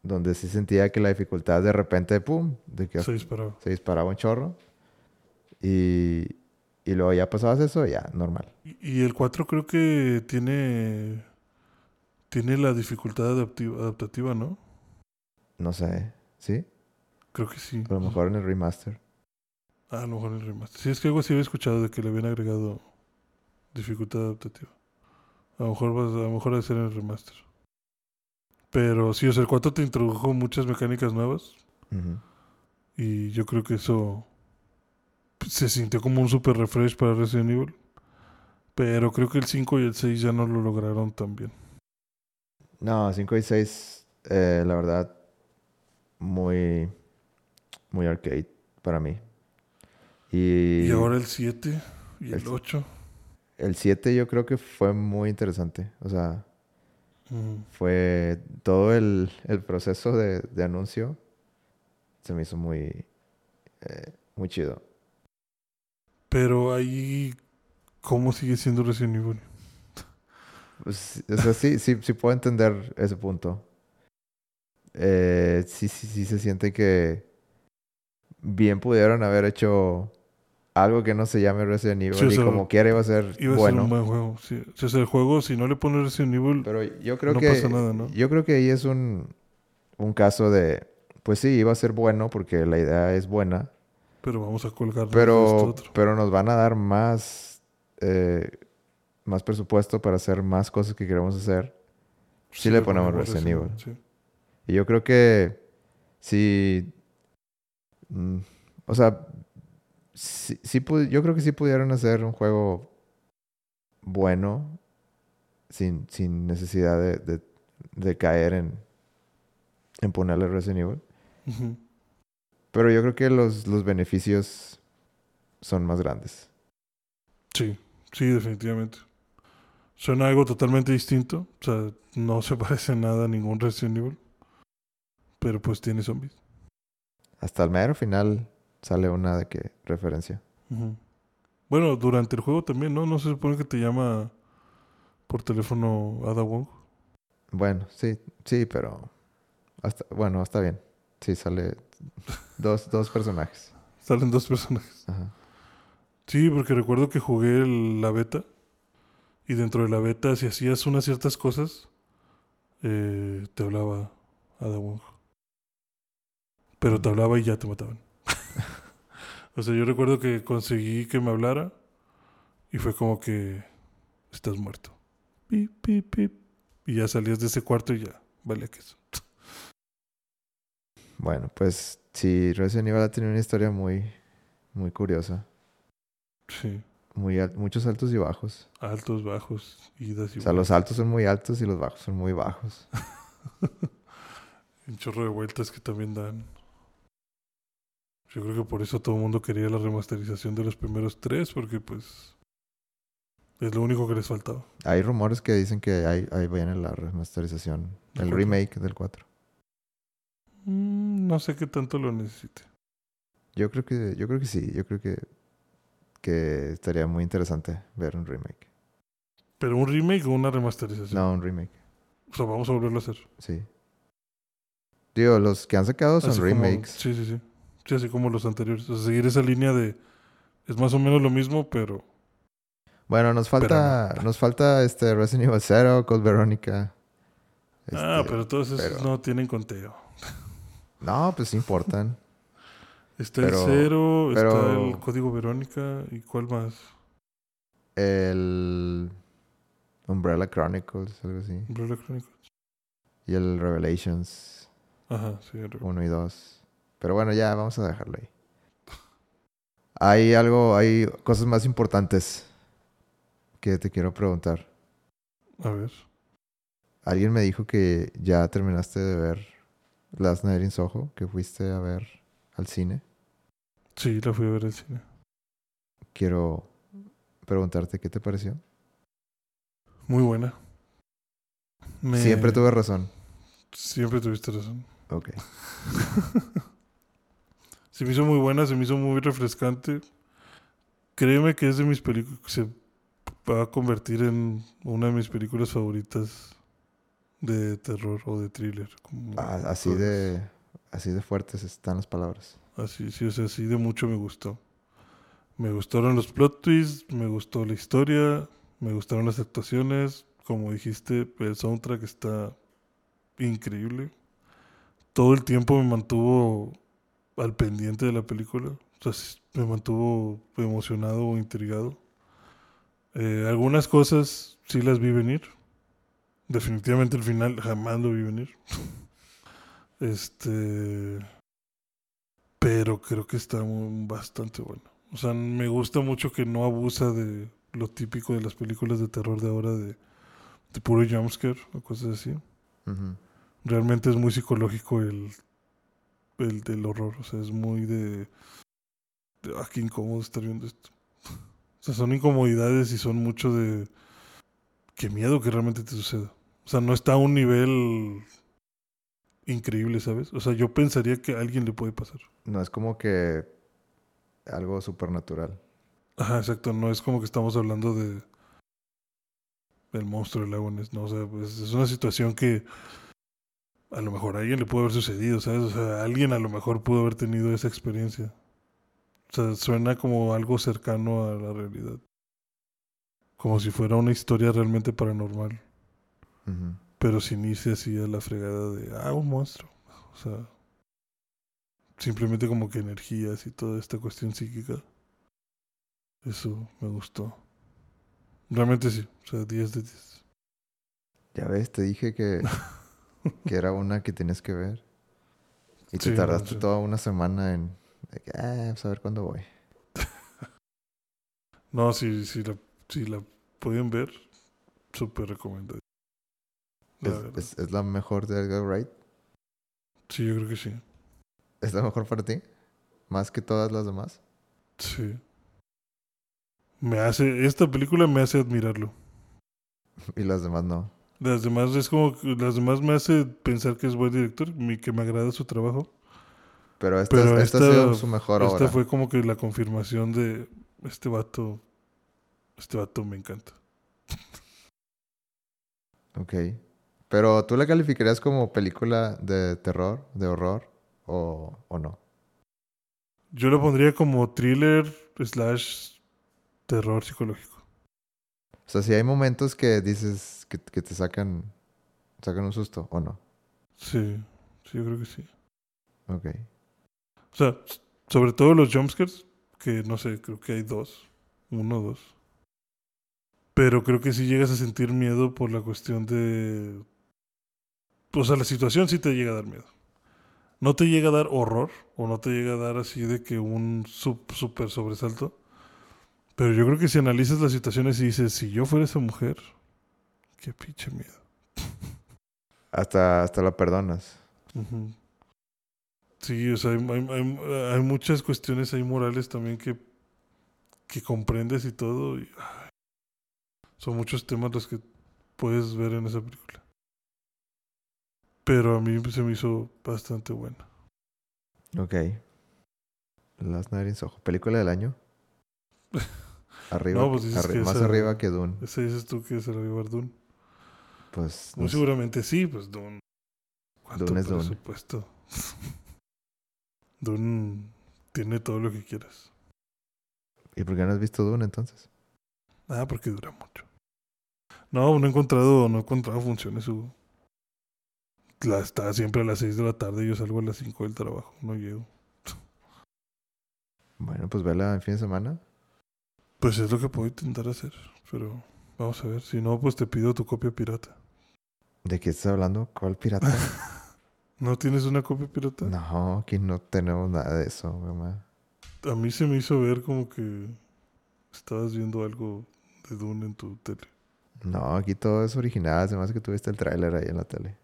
A: donde sí sentía que la dificultad de repente, ¡pum!, de que
B: Se disparaba.
A: se disparaba un chorro. Y, y luego ya pasabas eso, ya, normal.
B: Y y el 4 creo que tiene tiene la dificultad adaptiva, adaptativa, ¿no?
A: No sé, ¿sí?
B: Creo que sí.
A: A lo mejor en el remaster.
B: Ah, a lo mejor en el remaster. Sí, es que algo así había escuchado de que le habían agregado dificultad adaptativa. A lo mejor, vas- a lo mejor debe ser en el remaster. Pero sí, o sea, el 4 te introdujo muchas mecánicas nuevas
A: Ujú.
B: y yo creo que eso se sintió como un super refresh para Resident Evil. Pero creo que el 5 y el 6 ya no lo lograron tan bien.
A: No, 5 y 6, eh, la verdad, muy, muy arcade para mí. Y,
B: Y ahora el 7 y
A: El
B: el 8.
A: el 7 yo creo que fue muy interesante. O sea, Fue todo el, el proceso de, de anuncio. Se me hizo muy eh, muy chido.
B: Pero ahí, ¿cómo sigue siendo Resident Evil?
A: Pues, o sea sí sí sí puedo entender ese punto. Eh, sí sí sí se siente que bien pudieron haber hecho algo que no se llame Resident Evil
B: Sí, o
A: y
B: sea,
A: como quiera iba a ser
B: Iba a
A: bueno
B: ser un buen juego. Sí. O sea, el juego, si no le pones Resident Evil,
A: Pero yo creo
B: No
A: que
B: pasa nada, ¿no?
A: yo creo que ahí es un, un caso de pues sí, iba a ser bueno porque la idea es buena,
B: pero vamos a colgar
A: pero
B: otro.
A: pero nos van a dar más eh, más presupuesto para hacer más cosas que queremos hacer. sí le ponemos Resident Evil.
B: Sí.
A: Y yo creo que si mm, o sea, sí, sí yo creo que sí pudieron hacer un juego bueno sin, sin necesidad de, de- de caer en, en ponerle Resident Evil. Pero yo creo que los, los beneficios son más grandes.
B: sí, sí, definitivamente. Suena algo totalmente distinto. O sea, no se parece nada a ningún Resident Evil. Pero pues tiene zombies.
A: Hasta el mero final sale una de que referencia.
B: Bueno, durante el juego también, ¿no? No se supone que te llama por teléfono Ada Wong.
A: Bueno, sí, sí, pero hasta, bueno, está bien. Sí, sale dos, dos personajes.
B: Salen dos personajes.
A: Ajá.
B: Sí, porque recuerdo que jugué el- la beta. Y dentro de la beta, si hacías unas ciertas cosas, eh, te hablaba Ada Wong. Pero te hablaba y ya te mataban. O sea, yo recuerdo que conseguí que me hablara. Y fue como que estás muerto. Pip, pip, pip. Y ya salías de ese cuarto y ya, vale que eso.
A: Bueno, pues sí, Resident Evil ha tenido una historia muy, muy curiosa.
B: Sí.
A: Muy al- muchos altos y bajos.
B: Altos, bajos, idas y
A: O sea, los altos son muy altos y los bajos son muy bajos.
B: Un chorro de vueltas que también dan. Yo creo que por eso todo el mundo quería la remasterización de los primeros tres, porque pues es lo único que les faltaba.
A: Hay rumores que dicen que ahí, ahí viene la remasterización,
B: ¿Del
A: el
B: cuatro?
A: remake del 4.
B: Mm, no sé qué tanto lo necesite.
A: Yo creo que, yo creo que sí, yo creo que, que estaría muy interesante ver un remake.
B: Pero un remake o una remasterización.
A: No, un remake,
B: O sea, vamos a volverlo a hacer.
A: sí. Digo, los que han sacado son
B: Así como-
A: remakes.
B: sí, sí, sí. Sí, así como los anteriores. O sea, seguir esa línea de. Es más o menos lo mismo, pero.
A: Bueno, nos falta, nos falta este Resident Evil 0, Code Veronica.
B: ah,
A: Este,
B: pero todos esos
A: pero-
B: no tienen conteo.
A: No, pues importan.
B: Está
A: Pero-
B: el cero, está
A: pero-
B: el código Verónica. ¿Y cuál más?
A: El Umbrella Chronicles, algo así.
B: Umbrella Chronicles.
A: Y el Revelations
B: Ajá, sí. el-
A: 1 y 2. Pero bueno, ya vamos a dejarlo ahí. Hay algo, hay cosas más importantes que te quiero preguntar.
B: A ver.
A: Alguien me dijo que ya terminaste de ver Last Night in Soho, que fuiste a ver al cine.
B: Sí, la fui a ver al cine.
A: Quiero preguntarte qué te pareció.
B: Muy buena. Me-
A: Siempre tuve razón.
B: Siempre tuviste razón.
A: Ok.
B: Se me hizo muy buena, se me hizo muy refrescante. Créeme que es de mis películas. Se va a convertir en una de mis películas favoritas de terror o de thriller. como
A: Ah, así
B: todas.
A: de, así de fuertes están las palabras.
B: Así, sí, o sea, así de mucho me gustó. Me gustaron los plot twists, me gustó la historia, me gustaron las actuaciones. Como dijiste, el soundtrack está increíble. Todo el tiempo me mantuvo al pendiente de la película. O sea, me mantuvo emocionado o intrigado. Eh, algunas cosas sí las vi venir. Definitivamente el final jamás lo vi venir. este. Pero creo que está bastante bueno. O sea, me gusta mucho que no abusa de lo típico de las películas de terror de ahora, de, de puro jumpscare o cosas así.
A: Ujú.
B: Realmente es muy psicológico el, el del horror. O sea, es muy de. de ah, qué incómodo estar viendo esto. O sea, son incomodidades y son mucho de. Qué miedo que realmente te suceda. O sea, no está a un nivel increíble, ¿sabes? O sea, yo pensaría que a alguien le puede pasar.
A: No es como que algo supernatural.
B: Ajá, exacto. No es como que estamos hablando de. del monstruo del lago ¿no? O sea, pues es una situación que. A lo mejor a alguien le pudo haber sucedido, ¿sabes? O sea, alguien a lo mejor pudo haber tenido esa experiencia. O sea, suena como algo cercano a la realidad. Como si fuera una historia realmente paranormal. Pero sin irse así a la fregada de, ah, un monstruo. O sea, simplemente como que energías y toda esta cuestión psíquica. Eso me gustó. Realmente sí, o sea, 10 de 10.
A: Ya ves, te dije que, que era una que tienes que ver. Y te
B: Sí,
A: tardaste toda una semana en... pues a ver cuándo voy.
B: No, si, si, la, si la pueden ver, súper recomendado. La
A: Es,
B: verdad.
A: es- es la mejor de Edgar Wright.
B: Sí, yo creo que sí.
A: ¿Es la mejor para ti? ¿Más que todas las demás?
B: Sí. Me hace, esta película me hace admirarlo.
A: Y las demás no.
B: Las demás es como las demás me hace pensar que es buen director, mi- que me agrada su trabajo.
A: Pero esta,
B: Pero
A: esta,
B: esta-
A: ha sido su mejor
B: Esta
A: obra.
B: fue como que la confirmación de este vato. Este vato me encanta.
A: Ok. Pero ¿tú la calificarías como película de terror, de horror o, o no?
B: Yo lo pondría como thriller slash terror psicológico.
A: O sea, si hay momentos que dices que, que te sacan, sacan un susto o no.
B: Sí, sí, yo creo que sí.
A: Ok.
B: O sea, sobre todo los jumpscares, que no sé, creo que hay dos. Uno o dos. Pero creo que sí llegas a sentir miedo por la cuestión de... O sea, la situación sí te llega a dar miedo. No te llega a dar horror, o no te llega a dar así de que un sup- super sobresalto. Pero yo creo que si analizas las situaciones y dices, si yo fuera esa mujer, qué pinche miedo.
A: Hasta, hasta la perdonas.
B: Sí, o sea, hay, hay- hay- hay muchas cuestiones ahí morales también que, que comprendes y todo. y, ay, son muchos temas los que puedes ver en esa película. Pero a mí se me hizo bastante buena.
A: Ok. Last Night in Soho. ¿Película del año? Arriba,
B: No, pues dices
A: arri-
B: que
A: más
B: esa-
A: arriba que Dune.
B: Ese dices tú que es el River Dune.
A: Pues
B: Muy
A: no sé.
B: seguramente sí, pues Dune. ¿Cuánto
A: Dune es Dune.
B: presupuesto? Dune tiene todo lo que quieras.
A: ¿Y por qué no has visto Dune entonces?
B: Ah, porque dura mucho. No, no he encontrado, no he encontrado funciones su. La, está siempre a las 6 de la tarde y yo salgo a las 5 del trabajo, no llego.
A: Bueno, pues vela en fin de semana.
B: Pues es lo que puedo intentar hacer, pero vamos a ver. Si no, pues te pido tu copia pirata.
A: ¿De qué estás hablando? ¿Cuál pirata?
B: ¿No tienes una copia pirata?
A: no, aquí no tenemos nada de eso, mamá.
B: A mí se me hizo ver como que estabas viendo algo de Dune en tu tele.
A: No, aquí todo es original. Además que tuviste el tráiler ahí en la tele.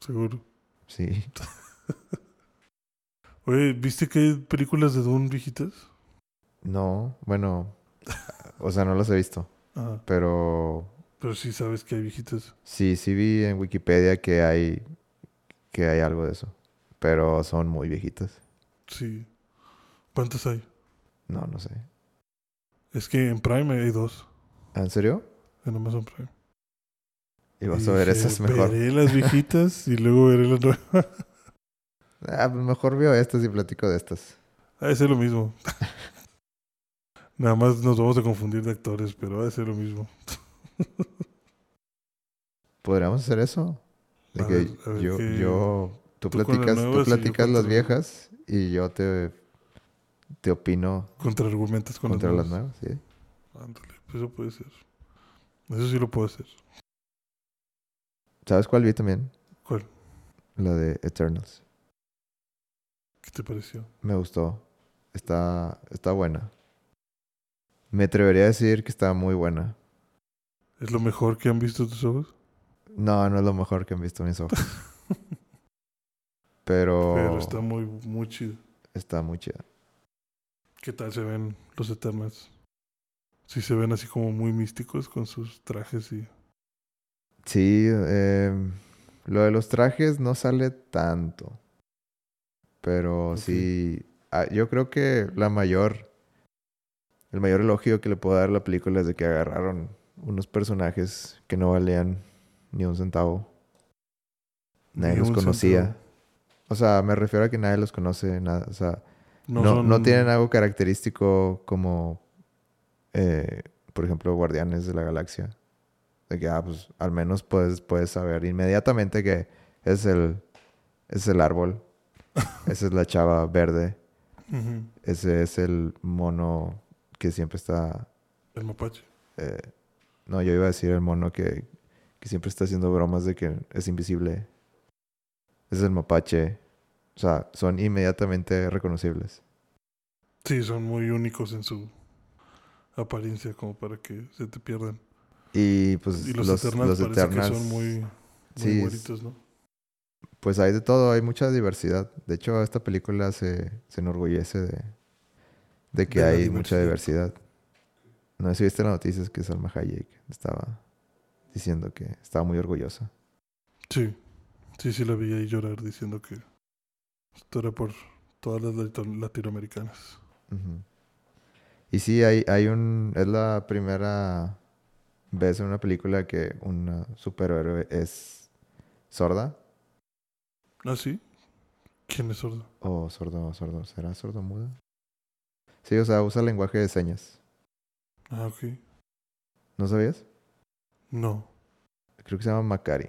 B: Seguro.
A: Sí.
B: Oye, ¿viste que hay películas de Dune viejitas?
A: No, bueno. O sea, no los he visto.
B: Ah,
A: Pero
B: pero sí sabes que hay viejitas.
A: sí, sí vi en Wikipedia que hay que hay algo de eso. Pero son muy viejitas.
B: Sí. ¿Cuántas hay?
A: No, no sé.
B: Es que en Prime hay dos.
A: ¿En serio?
B: En Amazon Prime.
A: Y vas
B: Y
A: a ver
B: dije,
A: esas mejor.
B: Veré las viejitas y luego veré las nuevas.
A: Ah, pues mejor veo estas y platico de estas.
B: De ser lo mismo. Nada más nos vamos a confundir de actores, pero ha de ser lo mismo.
A: ¿Podríamos hacer eso? De
B: A
A: que
B: ver, a ver
A: yo, tú platicas, tú platicas las viejas y yo te, te opino
B: Contra argumentos con
A: contra
B: las nuevas,
A: sí.
B: Ándale, pues eso puede ser. Eso sí lo puedo hacer.
A: ¿Sabes cuál vi también?
B: ¿Cuál?
A: La de Eternals.
B: ¿Qué te pareció?
A: Me gustó. Está, está buena. Me atrevería a decir que está muy buena.
B: ¿Es lo mejor que han visto tus ojos?
A: No, no es lo mejor que han visto mis ojos. Pero,
B: Pero está muy, muy chido.
A: está muy chida.
B: ¿Qué tal se ven los Eternals? Sí se ven así como muy místicos con sus trajes y...
A: Sí, em, lo de los trajes no sale tanto. Pero sí, ah, yo creo que la mayor, el mayor elogio que le puedo dar a la película es de que agarraron unos personajes que no valían ni un centavo. Nadie
B: Ni
A: los conocía.
B: centavo.
A: O sea, me refiero a que nadie los conoce, nada, o sea,
B: No,
A: no,
B: son-
A: no tienen algo característico como, eh, por ejemplo, Guardianes de la Galaxia. De que, ah, pues al menos puedes, puedes saber inmediatamente que es el, es el árbol. Esa es la chava verde. Ese es el mono que siempre está...
B: El mapache.
A: eh, no, yo iba a decir el mono que, que siempre está haciendo bromas de que es invisible. Es el mapache. O sea, son inmediatamente reconocibles.
B: Sí, son muy únicos en su apariencia como para que se te pierdan.
A: Y pues
B: Y los,
A: los,
B: Eternals
A: los
B: parece
A: Eternals,
B: que son muy, muy
A: sí,
B: güeritos, ¿no?
A: pues hay de todo, hay mucha diversidad. De hecho, esta película se, se enorgullece de, de que
B: De
A: hay mucha
B: diversidad.
A: No sé si viste las noticias que Salma Hayek estaba diciendo que estaba muy orgullosa.
B: Sí, sí, sí la vi ahí llorar diciendo que esto era por todas las latino- latinoamericanas.
A: Y sí, hay, hay un... Es la primera vez en una película que una superhéroe es sorda.
B: ¿Ah, sí? ¿Quién es sordo?
A: O sordo, sordo. ¿Será sordo muda? Sí, o sea, usa lenguaje de señas.
B: Ah, ok.
A: ¿No sabías?
B: No.
A: Creo que se llama Macari,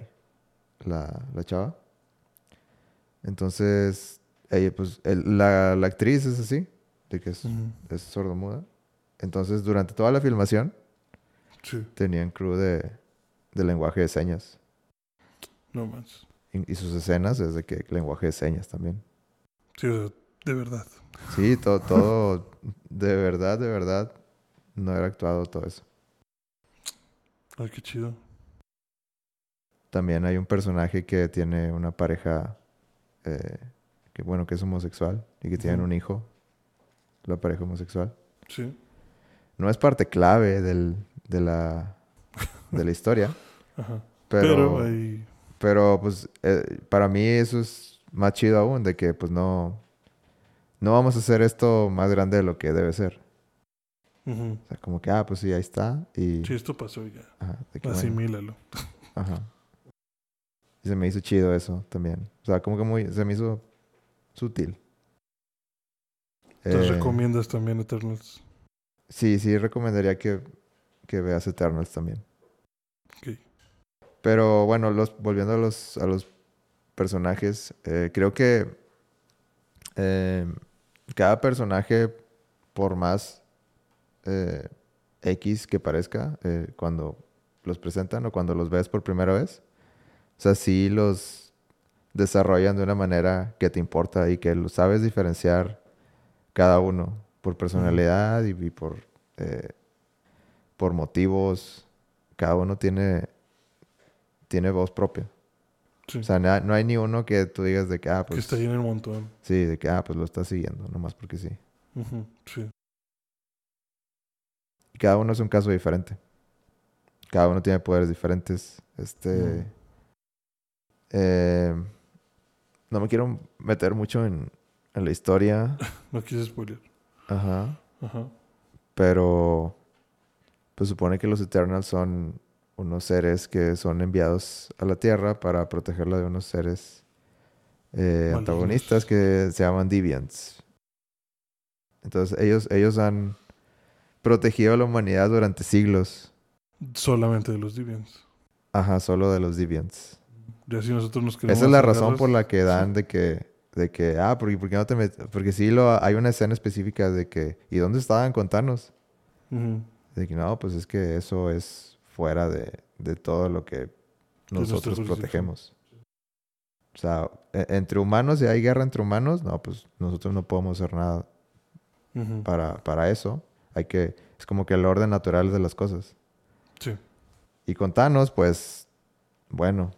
A: la, la chava. Entonces, ella, pues, el- la, la actriz es así, de que es,
B: Ujú.
A: es sordomuda. Entonces, durante toda la filmación,
B: Sí,
A: tenían crew de, de lenguaje de señas.
B: no más.
A: Y, y sus escenas es de que lenguaje de señas también.
B: Sí, o sea, de verdad.
A: Sí, to- todo, de verdad, de verdad, no haber actuado todo eso.
B: Ay, qué chido.
A: También hay un personaje que tiene una pareja eh, que bueno, que es homosexual y que tienen
B: Ujú.
A: un hijo, la pareja homosexual.
B: Sí.
A: No es parte clave del, de, la, de la historia,
B: Ajá.
A: pero,
B: pero
A: pues eh, para mí eso es más chido aún, de que pues no, no vamos a hacer esto más grande de lo que debe ser. O sea, como que, ah, pues sí, ahí está. Y,
B: Sí, esto pasó ya.
A: ajá, bueno,
B: Asimílalo.
A: ajá. Y se me hizo chido eso también. O sea, como que muy, se me hizo sutil.
B: Entonces
A: Eh,
B: recomiendas también Eternals.
A: Sí, sí, recomendaría que, que veas Eternals también.
B: Ok.
A: Pero bueno, los, volviendo a los, a los personajes, eh, creo que eh, cada personaje, por más eh, X que parezca, eh, cuando los presentan o cuando los ves por primera vez, o sea, sí los desarrollan de una manera que te importa y que lo sabes diferenciar cada uno por personalidad y, por, eh, por motivos. Cada uno tiene, tiene voz propia.
B: Sí.
A: O sea, no hay ni uno que tú digas de que, ah,
B: que
A: pues,
B: está ahí en el montón.
A: sí, de que, ah, pues lo estás siguiendo, nomás porque sí.
B: Sí.
A: Y cada uno es un caso diferente. Cada uno tiene poderes diferentes. Este. Eh, no me quiero meter mucho en, en la historia.
B: No quise spoiler.
A: Ajá.
B: Ajá.
A: Pero. Pues supone que los Eternals son unos seres que son enviados a la Tierra para protegerla de unos seres eh, antagonistas que se llaman Deviants. Entonces ellos, ellos han protegido a la humanidad durante siglos.
B: Solamente de los Deviants.
A: Ajá, solo de los Deviants.
B: Nosotros nos
A: Esa es la razón por la que dan de que, de que, ah, porque, porque no te met- porque sí lo, hay una escena específica de que, ¿y dónde estaban contanos?
B: Ujú.
A: De que no, pues es que eso es fuera de, de todo lo que nosotros protegemos. O sea, e- entre humanos, si hay guerra entre humanos, no, pues nosotros no podemos hacer nada para, para eso. Hay que, es como que el orden natural de las cosas.
B: Sí.
A: Y con Thanos, pues, bueno,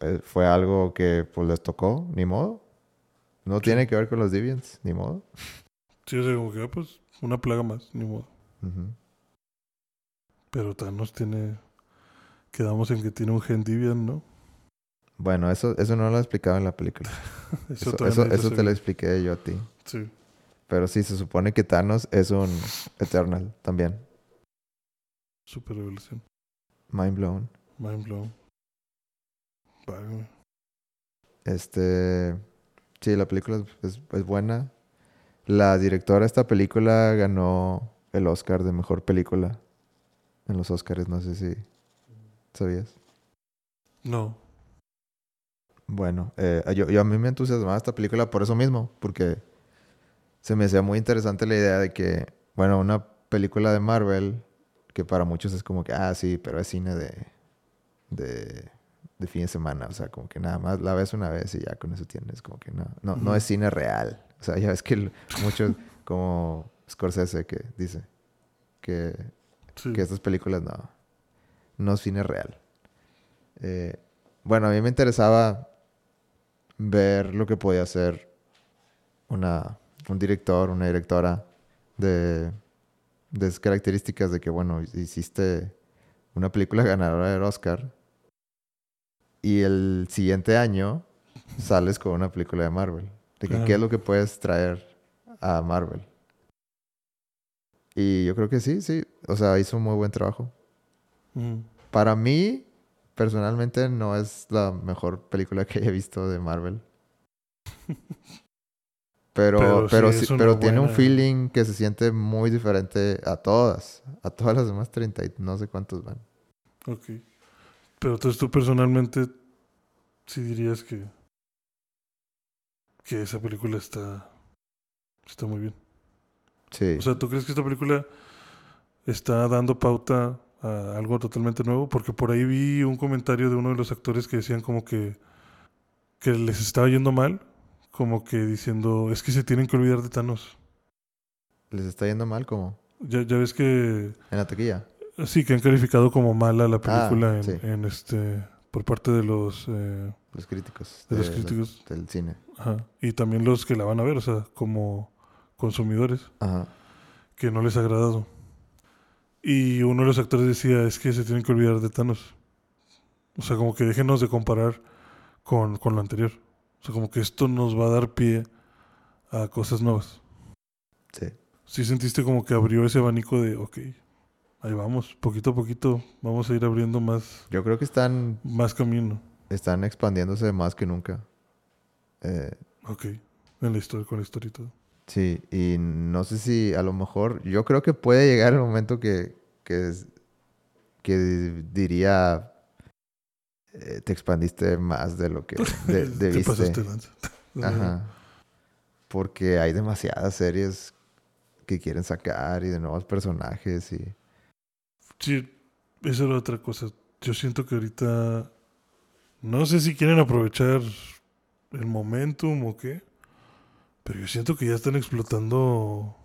A: eh, fue algo que pues les tocó, ni modo. No tiene que ver con los Deviants, ni modo.
B: Sí, o sea, como que, ah, pues, una plaga más, ni modo.
A: Ujú.
B: Pero Thanos tiene... Quedamos en que tiene un gen ¿no?
A: Bueno, eso, eso no lo he explicado en la película. Eso, te lo expliqué yo a ti.
B: Sí.
A: Pero sí, se supone que Thanos es un Eternal también.
B: Super revelación.
A: Mind blown.
B: Mind blown.
A: Este. Sí, la película es- es buena. La directora de esta película ganó el Oscar de mejor película en los Oscars, no sé si sabías.
B: No.
A: Bueno, eh, yo, yo a mí me entusiasmaba esta película por eso mismo, porque se me hacía muy interesante la idea de que, bueno, una película de Marvel, que para muchos es como que, ah, sí, pero es cine de, de, de fin de semana, o sea, como que nada más la ves una vez y ya con eso tienes, como que no, no, no es cine real. O sea, ya ves que muchos, como Scorsese que dice que
B: Sí.
A: que estas películas no, no es cine real. Eh, bueno, a mí me interesaba ver lo que podía hacer una, un director, una directora de, de esas características de que, bueno, hiciste una película ganadora del Oscar y el siguiente año sales con una película de Marvel. De que,
B: Claro.
A: ¿Qué es lo que puedes traer a Marvel? Y yo creo que sí, sí. O sea, hizo un muy buen trabajo.
B: Ujú.
A: Para mí, personalmente, no es la mejor película que haya visto de Marvel. Pero,
B: Pero
A: pero,
B: sí
A: pero tiene un feeling que se siente muy diferente a todas. A todas las demás 30 y no sé cuántos van.
B: Ok. Pero entonces tú personalmente sí dirías que que esa película está está muy bien.
A: Sí.
B: O sea, ¿tú crees que esta película está dando pauta a algo totalmente nuevo? Porque por ahí vi un comentario de uno de los actores que decían como que que les estaba yendo mal, como que diciendo, es que se tienen que olvidar de Thanos.
A: ¿Les está yendo mal como?
B: Ya, ya ves que...
A: En la taquilla.
B: Sí, que han calificado como mala la película
A: Ah,
B: en,
A: sí.
B: en este por parte de los eh,
A: Los críticos.
B: de los
A: la-
B: críticos
A: del cine.
B: ajá, y también los que la van a ver, o sea, como consumidores
A: Ajá.
B: que no les ha agradado. Y uno de los actores decía, es que se tienen que olvidar de Thanos. O sea, como que déjenos de comparar con, con lo anterior. O sea, como que esto nos va a dar pie a cosas nuevas.
A: Sí.
B: Sí sentiste como que abrió ese abanico de, ok, ahí vamos, poquito a poquito vamos a ir abriendo más,
A: Yo creo que están,
B: más camino.
A: están expandiéndose más que nunca. Eh,
B: Ok, en la historia, con la historia y todo.
A: Sí, y no sé si a lo mejor, yo creo que puede llegar el momento que, que, diría, eh, te expandiste más de lo que de,
B: pasaste lanza.
A: Ajá. Porque hay demasiadas series que quieren sacar y de nuevos personajes y...
B: Sí, esa era otra cosa. Yo siento que ahorita, no sé si quieren aprovechar el momentum o qué, pero yo siento que ya están explotando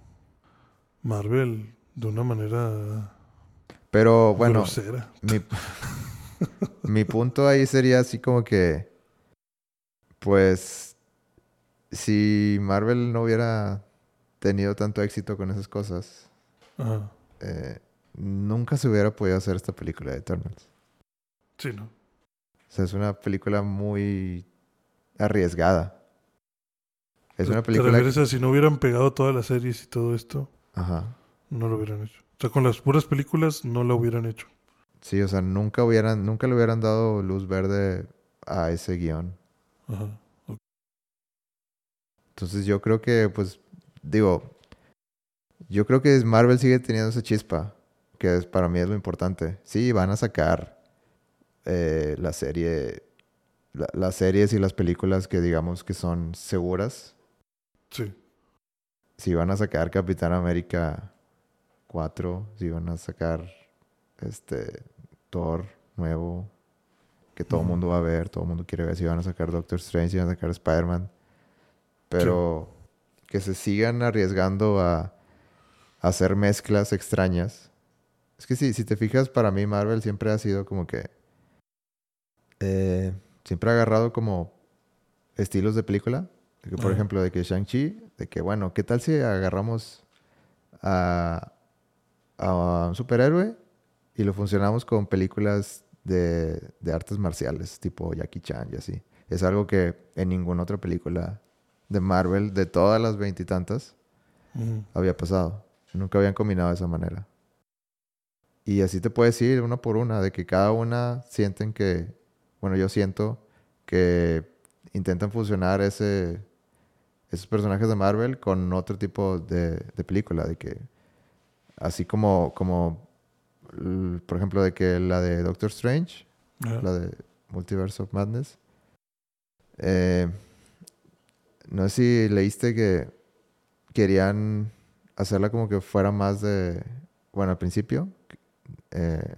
B: Marvel de una manera
A: Pero bueno, mi, mi punto ahí sería así como que, pues, si Marvel no hubiera tenido tanto éxito con esas cosas,
B: Ajá.
A: eh, nunca se hubiera podido hacer esta película de Eternals.
B: Sí, ¿no?
A: O sea, es una película muy arriesgada. Es una
B: ¿Te
A: película...
B: si no hubieran pegado todas las series y todo esto,
A: Ajá.
B: no lo hubieran hecho? O sea, con las puras películas no la hubieran hecho.
A: Sí, o sea, nunca hubieran, nunca le hubieran dado luz verde a ese guion.
B: Ajá.
A: Entonces yo creo que, pues, digo, yo creo que Marvel sigue teniendo esa chispa, que es, para mí es lo importante. Sí, van a sacar eh, la serie, la- las series y las películas que digamos que son seguras.
B: Sí.
A: Si van a sacar Capitán América 4, si van a sacar este Thor nuevo, que todo el mundo va a ver, todo el mundo quiere ver, si van a sacar Doctor Strange, si van a sacar Spider-Man. Pero que se sigan arriesgando a, a hacer mezclas extrañas. Es que sí, si te fijas, para mí Marvel siempre ha sido como que... eh, siempre ha agarrado como estilos de película. De que, por
B: Ajá.
A: ejemplo, de que Shang-Chi, de que, bueno, ¿qué tal si agarramos a, a un superhéroe y lo funcionamos con películas de, de artes marciales, tipo Jackie Chan y así? Es algo que en ninguna otra película de Marvel, de todas las veintitantas, había pasado. Nunca habían combinado de esa manera. Y así te puedes ir una por una, de que cada una sienten que, bueno, yo siento que intentan fusionar ese, esos personajes de Marvel con otro tipo de, de película, de que, así como, como, por ejemplo, de que la de Doctor Strange, la de Multiverse of Madness. Eh, no sé si leíste que querían hacerla como que fuera más de... Bueno, al principio, eh,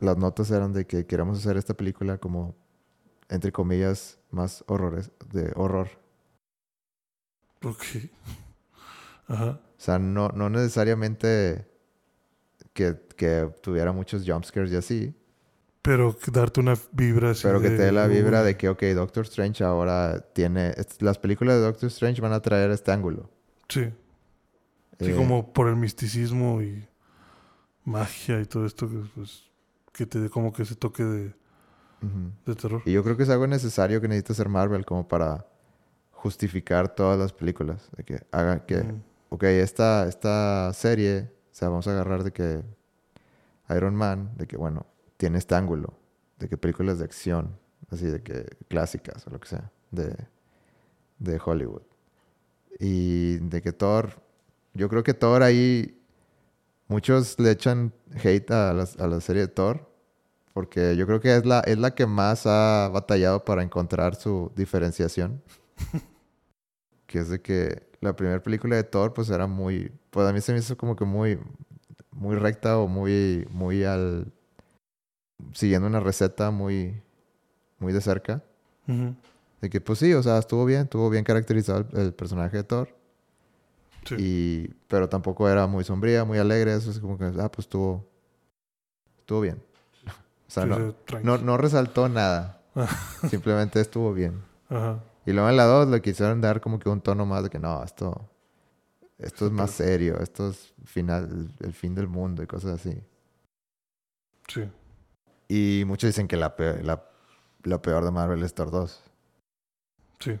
A: las notas eran de que queríamos hacer esta película como, entre comillas, más horrores, de horror.
B: Ok. Ajá.
A: O sea, no, no necesariamente que, que tuviera muchos jumpscares y así,
B: Pero darte una vibra así
A: Pero que te dé la vibra
B: uy,
A: de que, ok, Doctor Strange ahora tiene... Las películas de Doctor Strange van a traer este ángulo.
B: Sí. Sí,
A: Eh,
B: como por el misticismo y magia y todo esto, que, pues, que te dé como que ese toque de, de terror.
A: Y yo creo que es algo necesario que necesita hacer Marvel como para justificar todas las películas. De que haga que...
B: Mm.
A: Ok, esta, esta serie, o sea, vamos a agarrar de que Iron Man, de que, bueno, tiene este ángulo. De que películas de acción, así de que clásicas o lo que sea, de, de Hollywood. Y de que Thor, yo creo que Thor ahí, muchos le echan hate a la, a la serie de Thor, porque yo creo que es la, es la que más ha batallado para encontrar su diferenciación. que es de que la primera película de Thor, pues era muy, pues a mí se me hizo como que muy, muy recta o muy, muy al, siguiendo una receta muy, muy de cerca.
B: Ujú.
A: De que, pues sí, o sea, estuvo bien, estuvo bien caracterizado el, el personaje de Thor.
B: Sí.
A: Y, pero tampoco era muy sombría, muy alegre. Eso es como que, ah, pues estuvo, estuvo bien. O sea,
B: Sí,
A: no, no, no resaltó nada. Simplemente estuvo bien.
B: Ajá.
A: Y luego en la 2 le quisieron dar como que un tono más de que no, esto, esto es más serio, esto es final, el fin del mundo y cosas así.
B: Sí.
A: Y muchos dicen que la peor, la, lo peor de Marvel es Thor 2.
B: Sí.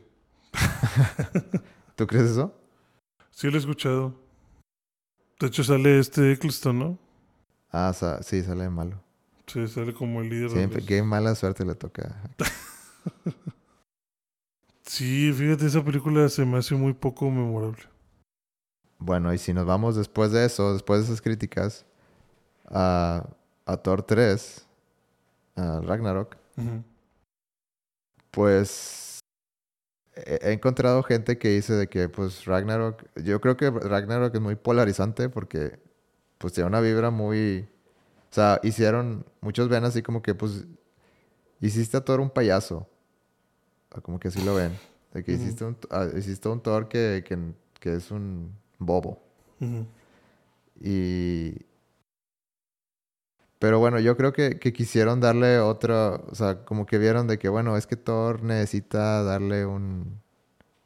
A: ¿Tú crees eso?
B: Sí lo he escuchado. De hecho sale este Eccleston, ¿no?
A: Ah, sa- sí, sale malo.
B: Sí, sale como el líder. de
A: Siempre, qué mala suerte le toca.
B: Sí, fíjate, esa película se me hace muy poco memorable.
A: Bueno, y si nos vamos después de eso, después de esas críticas, a, a Thor 3, a Ragnarok, pues he, he encontrado gente que dice de que pues Ragnarok, yo creo que Ragnarok es muy polarizante porque pues tiene una vibra muy, o sea, hicieron, muchos ven así como que pues hiciste a Thor un payaso, como que así lo ven, de que hiciste un, ah, hiciste un Thor que, que, que es un bobo. Y... Pero bueno, yo creo que, que quisieron darle otra, o sea, como que vieron de que, bueno, es que Thor necesita darle un,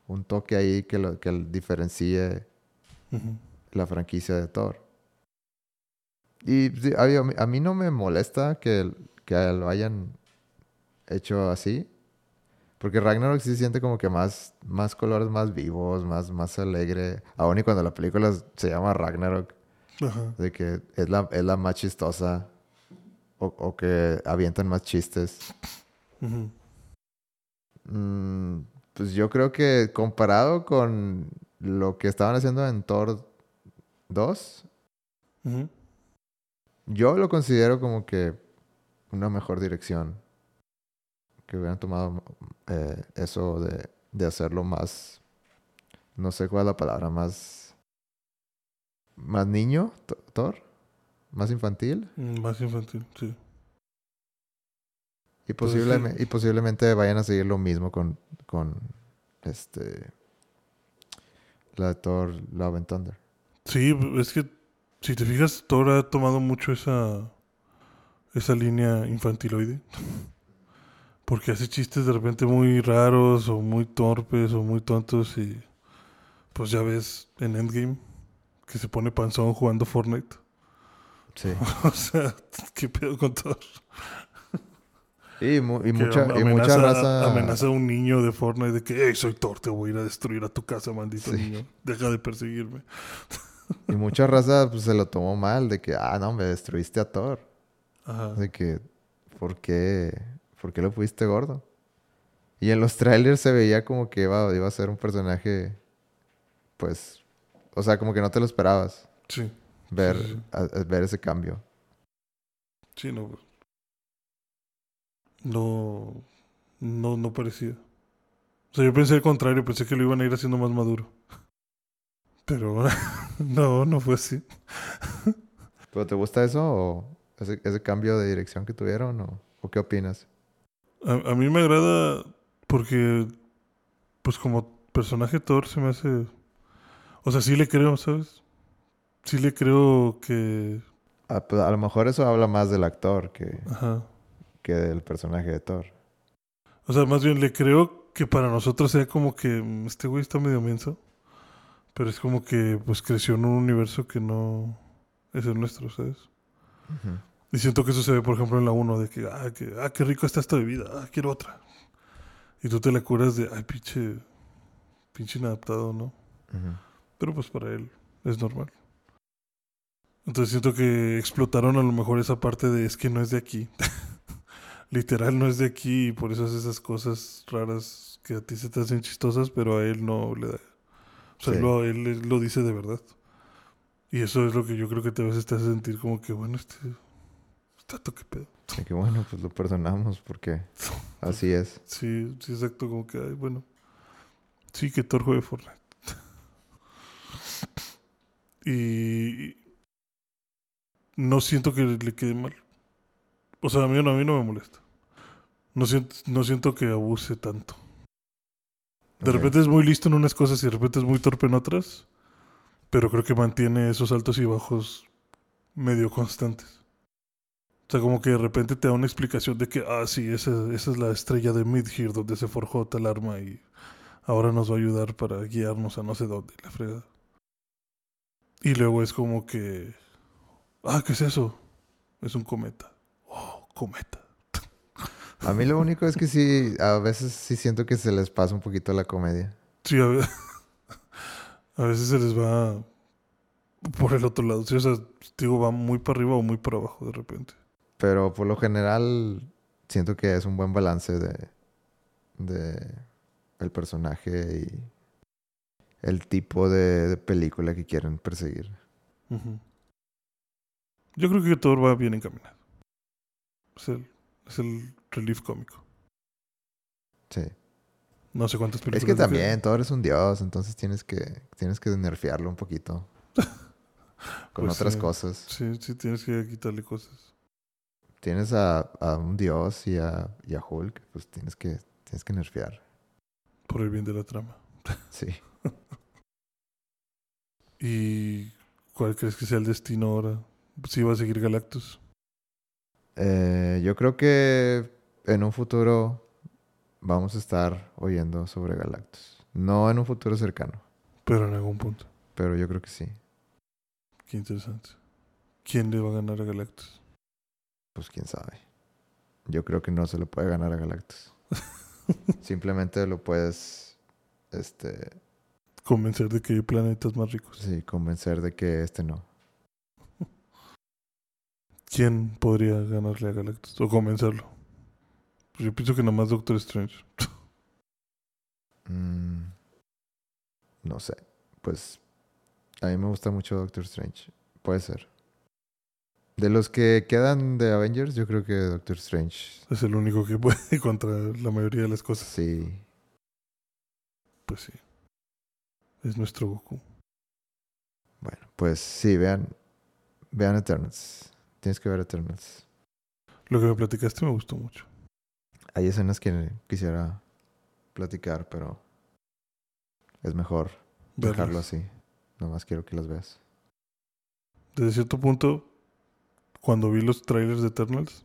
A: un toque ahí que lo que diferencie la franquicia de Thor. Y a, mí, a mí no me molesta que, que lo hayan hecho así. Porque Ragnarok sí se siente como que más, más colores más vivos, más, más alegre. Aún y cuando la película se llama Ragnarok.
B: Ajá.
A: De que es la, es la más chistosa. O, o que avientan más chistes. Mm, pues yo creo que comparado con lo que estaban haciendo en Thor 2,
B: Ujú.
A: yo lo considero como que una mejor dirección. Que hubieran tomado eh, eso de, de hacerlo más. No sé cuál es la palabra, más. Más niño, Th- Thor. Más infantil.
B: Mm, Más infantil, sí.
A: Y,
B: Pues
A: posible-
B: sí.
A: y posiblemente vayan a seguir lo mismo con, con este la de Thor Love and Thunder.
B: Sí, es que si te fijas, Thor ha tomado mucho esa, esa línea infantiloide. Porque hace chistes de repente muy raros o muy torpes o muy tontos y pues ya ves en Endgame que se pone panzón jugando Fortnite.
A: Sí.
B: O sea, ¿qué pedo con Thor?
A: Y, mu- y mucha, y mucha raza.
B: amenaza a un niño de Fortnite de que, hey, soy Thor, te voy a ir a destruir a tu casa, maldito
A: Sí.
B: niño. Deja de perseguirme.
A: Y mucha raza pues, se lo tomó mal de que, ah, no, me destruiste a Thor.
B: Ajá.
A: De que, ¿por qué? ¿Por qué lo fuiste gordo? Y en los trailers se veía como que iba, iba a ser un personaje, pues, o sea, como que no te lo esperabas
B: Sí,
A: ver,
B: Sí, sí, sí.
A: a- a ver ese cambio.
B: sí, no. pues. No, no, no parecía. O sea, yo pensé al contrario, pensé que lo iban a ir haciendo más maduro. Pero no, no fue así.
A: ¿Pero te gusta eso o ese, ese cambio de dirección que tuvieron o, o qué opinas?
B: A, a mí me agrada porque, pues como personaje Thor se me hace... O sea, sí le creo, ¿sabes? Sí le creo que...
A: Ah, pues, a lo mejor eso habla más del actor que,
B: Ajá.
A: que del personaje de Thor.
B: O sea, más bien le creo que para nosotros sea como que mm, este güey está medio menso. Pero es como que pues creció en un universo que no es el nuestro, ¿sabes?
A: Ujú.
B: Y siento que eso se ve, por ejemplo, en la 1 de que, ah, que, ah, qué rico está esta bebida, ah, quiero otra. Y tú te la curas de, ay, pinche, pinche inadaptado, ¿no?
A: Ujú.
B: Pero pues para él es normal. Entonces siento que explotaron a lo mejor esa parte de es que no es de aquí. Literal no es de aquí y por eso hace esas cosas raras que a ti se te hacen chistosas, pero a él no le da. O sea,
A: Sí.
B: lo- él, él lo dice de verdad. Y eso es lo que yo creo que te a veces te hace sentir como que, bueno, este... Tato, qué pedo.
A: Y que bueno, pues lo perdonamos porque así es.
B: Sí, sí, exacto, como que, ay, bueno. Sí, que Thor juegue Fortnite. y no siento que le quede mal. O sea, a mí, no- a mí no me molesta. No siento, no siento que abuse tanto. De repente es muy listo en unas cosas y de repente es muy torpe en otras. Pero creo que mantiene esos altos y bajos medio constantes. O sea, como que de repente te da una explicación de que, ah, sí, esa, esa es la estrella de Midgir donde se forjó tal arma y ahora nos va a ayudar para guiarnos a no sé dónde, la fregada. Y luego es como que, ah, ¿qué es eso? Es un cometa. Oh, cometa.
A: A mí lo único es que sí, a veces sí siento que se les pasa un poquito la comedia.
B: Sí, a, ve- a veces se les va por el otro lado. Sí, o sea, digo, va muy para arriba o muy para abajo de repente.
A: Pero por lo general siento que es un buen balance de, de el personaje y el tipo de, de película que quieren perseguir.
B: Yo creo que Thor va bien encaminado. Es el, es el relief cómico.
A: Sí.
B: No sé cuántas películas.
A: Es que también Thor es un dios, entonces tienes que tienes que nerfearlo un poquito con
B: Pues
A: otras
B: sí.
A: cosas.
B: Sí, sí, tienes que quitarle cosas.
A: Tienes a, a un dios y a, y a Hulk, pues tienes que tienes que nerfear.
B: Por el bien de la trama.
A: Sí.
B: ¿Y cuál crees que sea el destino ahora? ¿Sí va a seguir Galactus?
A: Eh, yo creo que en un futuro vamos a estar oyendo sobre Galactus. No en un futuro cercano,
B: Pero en algún punto.
A: pero yo creo que sí.
B: Qué interesante. ¿Quién le va a ganar a Galactus?
A: Pues quién sabe. Yo creo que no se lo puede ganar a Galactus. Simplemente lo puedes, este,
B: Convencer de que hay planetas más ricos.
A: sí, convencer de que este no.
B: ¿Quién podría ganarle a Galactus? O convencerlo. Pues yo pienso que nomás Doctor Strange.
A: Mm, no sé. Pues a mí me gusta mucho Doctor Strange. Puede ser. De los que quedan de Avengers, yo creo que Doctor Strange.
B: Es el único que puede contra la mayoría de las cosas.
A: Sí.
B: Pues sí. Es nuestro Goku.
A: Bueno, pues sí, vean. Vean Eternals. Tienes que ver Eternals.
B: Lo que me platicaste me gustó mucho.
A: Hay escenas que quisiera platicar, pero es mejor dejarlo así. Nomás quiero que las veas.
B: Desde cierto punto, cuando vi los trailers de Eternals,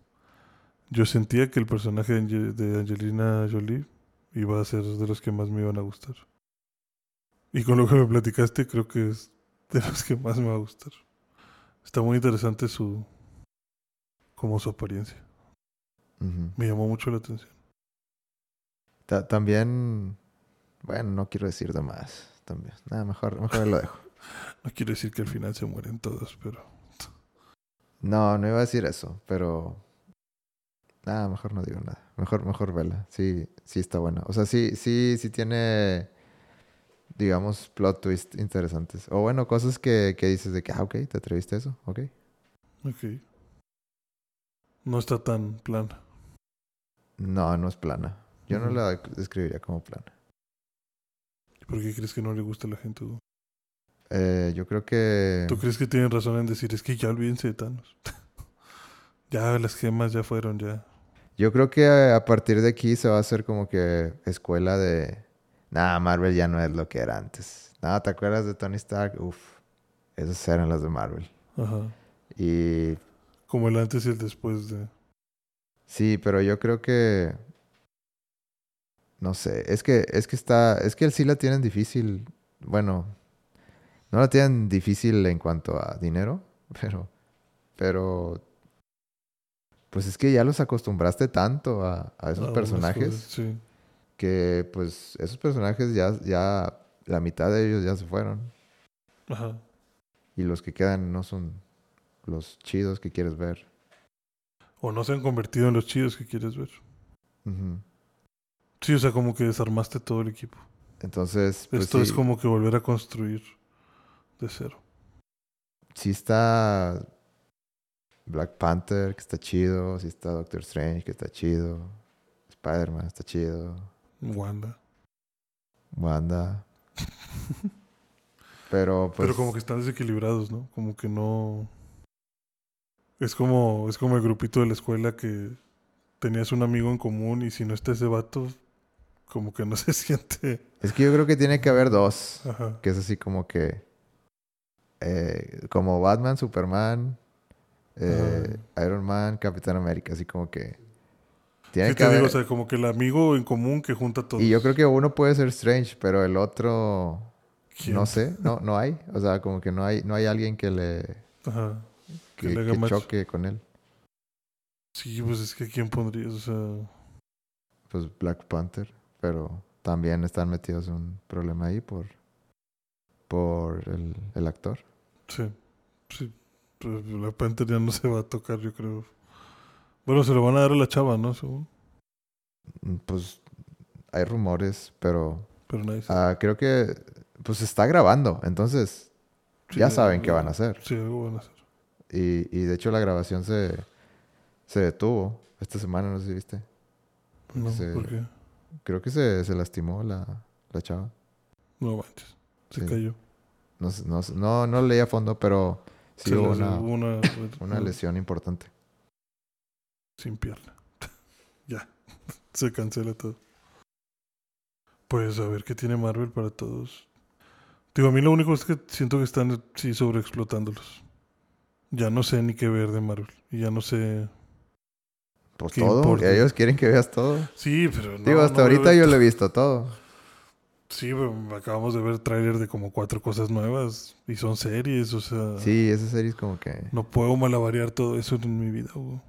B: yo sentía que el personaje de, Ange- de Angelina Jolie iba a ser de los que más me iban a gustar. Y con lo que me platicaste, creo que es de los que más me va a gustar. Está muy interesante su. como su apariencia. Me llamó mucho la atención.
A: Ta- también, bueno, no quiero decir de más. También, nada, mejor, mejor lo dejo.
B: No quiero decir que al final se mueren todos, pero.
A: No, no iba a decir eso, pero nada, mejor no digo nada. Mejor, mejor vela. Sí, sí está buena. O sea, sí, sí, sí tiene, digamos, plot twists interesantes. O bueno, cosas que, que dices de que, ah, ok, te atreviste a eso, ok.
B: Ok. No está tan plana.
A: No, no es plana. Yo no la describiría como plana.
B: ¿Y por qué crees que no le gusta a la gente? Hugo?
A: Eh, yo creo que...
B: ¿Tú crees que tienen razón en decir es que ya olvídense de Thanos? ya las gemas ya fueron, ya.
A: Yo creo que a partir de aquí se va a hacer como que escuela de... Nah, Marvel ya no es lo que era antes. Nada, ¿te acuerdas de Tony Stark? Uf, esas eran las de Marvel.
B: Ajá.
A: Y
B: Como el antes y el después de.
A: sí, pero yo creo que... No sé, es que, es que está... Es que sí la tienen difícil. Bueno, no la tienen difícil en cuanto a dinero, pero... Pero... Pues es que ya los acostumbraste tanto a, a esos personajes.
B: Sí.
A: que pues esos personajes ya, ya, la mitad de ellos ya se fueron.
B: Ajá.
A: Y los que quedan no son los chidos que quieres ver.
B: O no se han convertido en los chidos que quieres ver. Sí, o sea, como que desarmaste todo el equipo.
A: Entonces, pues
B: Esto es como que volver a construir de cero.
A: sí está Black Panther, que está chido. Sí está Doctor Strange, que está chido. Spider-Man está chido.
B: Wanda.
A: Wanda. Pero pues...
B: Pero como que están desequilibrados, ¿no? Como que no. Es como, es como el grupito de la escuela que tenías un amigo en común y si no está ese vato, como que no se siente.
A: Es que yo creo que tiene que haber dos.
B: Ajá.
A: Que es así como que... eh, como Batman, Superman, eh, Iron Man, Capitán América, así como que... Tiene
B: ¿Qué
A: que
B: te digo?
A: haber-
B: O sea, como que el amigo en común que junta a todos.
A: Y yo creo que uno puede ser Strange, pero el otro...
B: ¿Quién?
A: No sé, no, no hay. O sea, como que no hay, no hay alguien que le...
B: Ajá. Que
A: Que,
B: le haga
A: que choque con él.
B: Sí, pues es que ¿quién pondrías? O sea,
A: Pues Black Panther, pero también están metidos en un problema ahí por... Por el, el actor.
B: Sí. Sí. Pues la Panther ya no se va a tocar, yo creo. Bueno, se lo van a dar a la chava, ¿no? Según.
A: Mm, Pues hay rumores, pero
B: Pero
A: ah, creo que pues se está grabando, entonces
B: Sí,
A: ya
B: algo-
A: saben qué van a hacer.
B: Sí, algo van a hacer.
A: Y, y de hecho la grabación se, se detuvo esta semana, no sé si viste.
B: No,
A: Sí.
B: ¿por qué?
A: Creo que se, se lastimó la, la chava.
B: No manches. Se
A: Sí.
B: cayó.
A: No, no, no, no leí a fondo, pero sí
B: Se
A: hubo una,
B: una,
A: una lesión importante.
B: Sin pierna. ya. Se cancela todo. Pues a ver qué tiene Marvel para todos. Digo, a mí lo único es que siento que están sí sobreexplotándolos. Ya no sé ni qué ver de Marvel. Y ya no sé.
A: Pues
B: ¿Qué
A: todo,
B: importa?
A: ellos quieren que veas todo.
B: Sí, pero no.
A: Digo, hasta
B: no
A: ahorita yo lo he visto todo.
B: Sí, pero acabamos de ver tráiler de como cuatro cosas nuevas. Y son series, o sea.
A: Sí, esa serie es como que...
B: No puedo malabarear todo eso en mi vida, Hugo.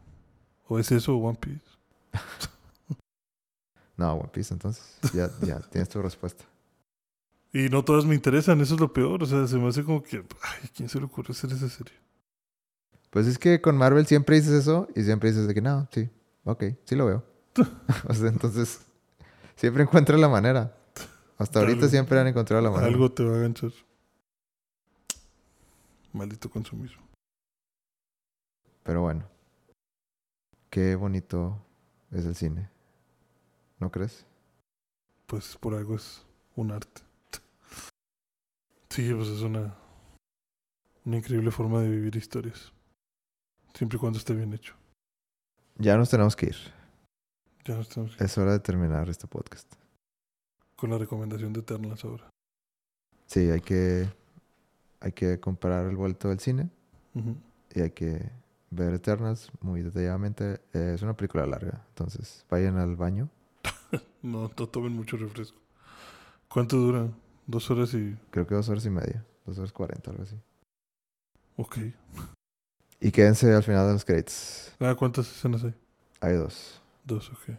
B: O es eso o One Piece.
A: No, One Piece, entonces. Ya, ya tienes tu respuesta.
B: Y no todas me interesan, eso es lo peor. O sea, se me hace como que. Ay, ¿a quién se le ocurre hacer esa serie?
A: Pues es que con Marvel siempre dices eso y siempre dices de que no, sí, ok, sí lo veo. o sea, entonces siempre encuentran la manera. Hasta ahorita
B: Algo-
A: siempre han encontrado la manera.
B: Algo te va a ganchar. Maldito consumismo.
A: Pero bueno, qué bonito es el cine. ¿No crees?
B: Pues por algo es un arte. Sí, pues es una. Una increíble forma de vivir historias. Siempre y cuando esté bien hecho.
A: Ya nos tenemos que ir.
B: Ya no estamos
A: Es hora de terminar este podcast.
B: Con la recomendación de Eternals ahora.
A: Sí, hay que, hay que comprar el vuelto del cine y hay que ver Eternals muy detalladamente. Eh, es una película larga, entonces vayan al baño.
B: No, no tomen mucho refresco. ¿Cuánto dura? Dos horas y.
A: Creo que dos horas y media, dos horas cuarenta, algo así.
B: Ok.
A: Y quédense al final de los créditos.
B: Ah, ¿cuántas escenas hay?
A: Hay dos.
B: Dos, ok.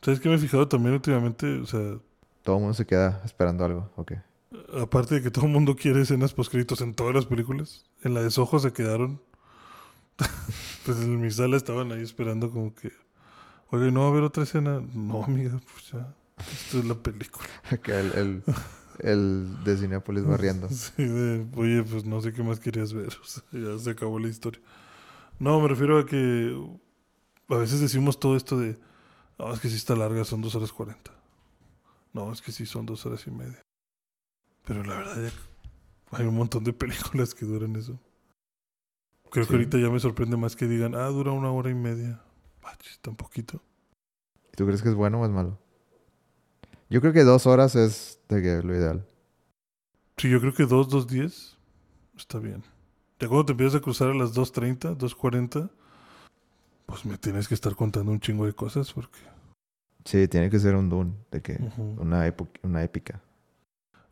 B: ¿Sabes qué me he fijado también últimamente? O sea,
A: Todo el mundo se queda esperando algo. Ok.
B: aparte de que todo el mundo quiere escenas postcréditos en todas las películas, en la de Soho se quedaron. pues en mi sala estaban ahí esperando como que. Oye, ¿no va a haber otra escena? No, amiga, pues ya. Esto es la película.
A: Que el, el, el de Cinepolis barriendo.
B: Sí, de, oye, pues no sé qué más querías ver. O sea, ya se acabó la historia. No, me refiero a que a veces decimos todo esto de, no, es que sí está larga, son dos horas cuarenta. No, es que sí son dos horas y media. Pero la verdad, ya hay un montón de películas que duran eso. Creo
A: Sí.
B: que ahorita ya me sorprende más que digan, ah, dura una hora y media. Chis, tan poquito.
A: ¿Tú crees que es bueno o es malo? Yo creo que dos horas es de que lo ideal.
B: Sí, yo creo que dos, dos diez está bien. Ya cuando te empiezas a cruzar a las 2.30, 2.40, pues me tienes que estar contando un chingo de cosas porque...
A: Sí, tiene que ser un Dune, de que una, épo- una épica.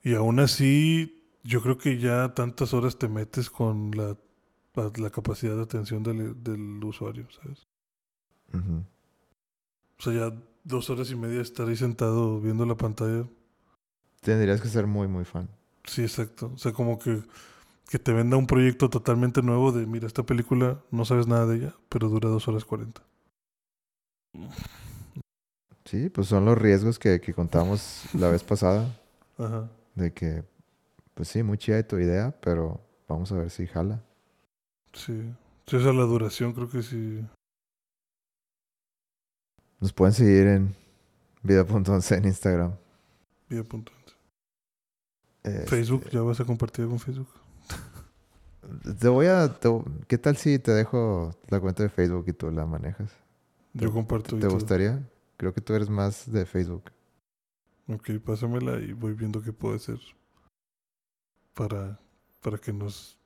B: Y aún así, yo creo que ya tantas horas te metes con la, la, la capacidad de atención del, del usuario, ¿sabes? O sea, ya dos horas y media estar ahí sentado viendo la pantalla.
A: Tendrías que ser muy, muy fan.
B: Sí, exacto. O sea, como que, que te venda un proyecto totalmente nuevo de, mira, esta película no sabes nada de ella, pero dura dos horas cuarenta.
A: Sí, pues son los riesgos que, que contamos la vez pasada.
B: Ajá.
A: De que, pues sí, muy chida tu idea, pero vamos a ver si jala.
B: Sí. Sí, esa es la duración, creo que sí.
A: Nos pueden seguir en vida.11 en Instagram.
B: Vida punto.
A: Este,
B: Facebook, ¿ya vas a compartir con Facebook?
A: Te voy a... te- ¿Qué tal si te dejo la cuenta de Facebook y tú la manejas?
B: Yo
A: ¿Te-
B: comparto. y
A: ¿Te
B: todo.
A: gustaría? Creo que tú eres más de Facebook.
B: Ok, pásamela y voy viendo qué puedo hacer para para que nos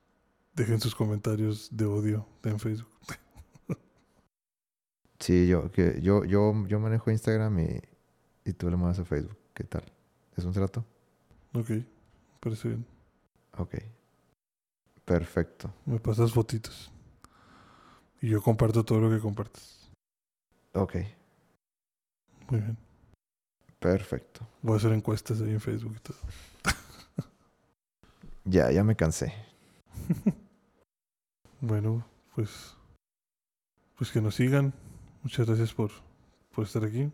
B: dejen sus comentarios de odio en Facebook.
A: Sí, yo, que yo, yo, yo manejo Instagram y, y tú le mueves a Facebook. ¿Qué tal? ¿Es un trato?
B: Ok, parece bien.
A: Ok. Perfecto.
B: Me pasas fotitos. Y yo comparto todo lo que compartes.
A: Ok.
B: Muy bien.
A: Perfecto.
B: Voy a hacer encuestas ahí en Facebook y todo.
A: Ya, ya me cansé.
B: Bueno, pues. Pues que nos sigan. Muchas gracias por, por estar aquí.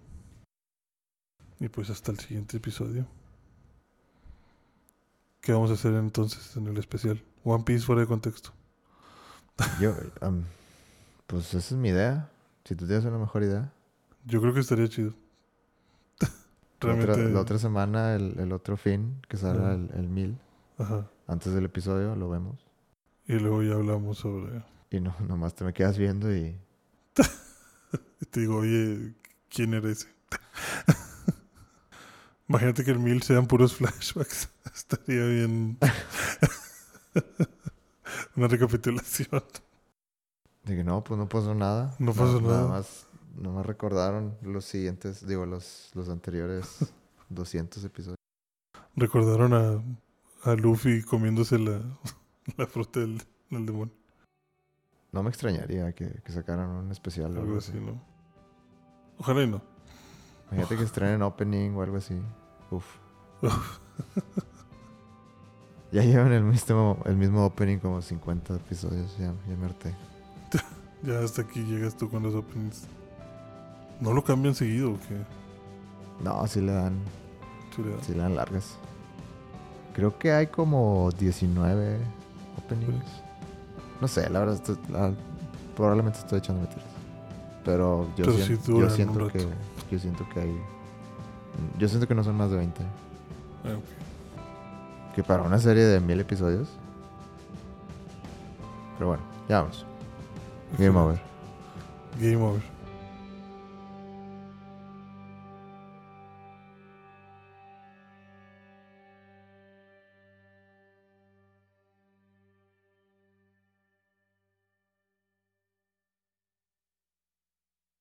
B: Y pues hasta el siguiente episodio. ¿Qué vamos a hacer entonces en el especial? One Piece fuera de contexto.
A: Yo, am, pues esa es mi idea. Si tú tienes una mejor idea.
B: Yo creo que estaría chido.
A: La otra,
B: Realmente.
A: la otra semana, el, el otro fin, que salga el, el 1000,
B: Ajá.
A: antes del episodio, lo vemos.
B: Y luego ya hablamos sobre.
A: Y no, nomás te me quedas viendo y...
B: Te digo, oye, ¿quién era ese? Imagínate que el mil sean puros flashbacks. Estaría bien. Una recapitulación.
A: Dije, no, pues no pasó nada.
B: No pasó nada.
A: Nada más, nomás recordaron los siguientes, digo, los, los anteriores 200 episodios.
B: Recordaron a, a Luffy comiéndose la, la fruta del, del demonio.
A: No me extrañaría que, que sacaran un especial o
B: Algo
A: algo
B: así,
A: así.
B: ¿no? Ojalá y no.
A: Imagínate que estrenen opening o algo así. Uf. ya llevan el mismo, el mismo opening como 50 episodios. Ya, ya me harté.
B: Ya hasta aquí llegas tú con los openings. ¿No lo cambian seguido o qué?
A: No, sí le dan,
B: Sí le da.
A: sí le dan largas. Creo que hay como 19 openings. No sé, la verdad, estoy- la- probablemente estoy echando mentiras. Pero yo,
B: Pero
A: sien-
B: sí
A: yo siento que yo siento que hay yo siento que no son más de 20.
B: Ah, ok.
A: Que para una serie de mil episodios. Pero bueno, ya vamos. Game over.
B: Game over.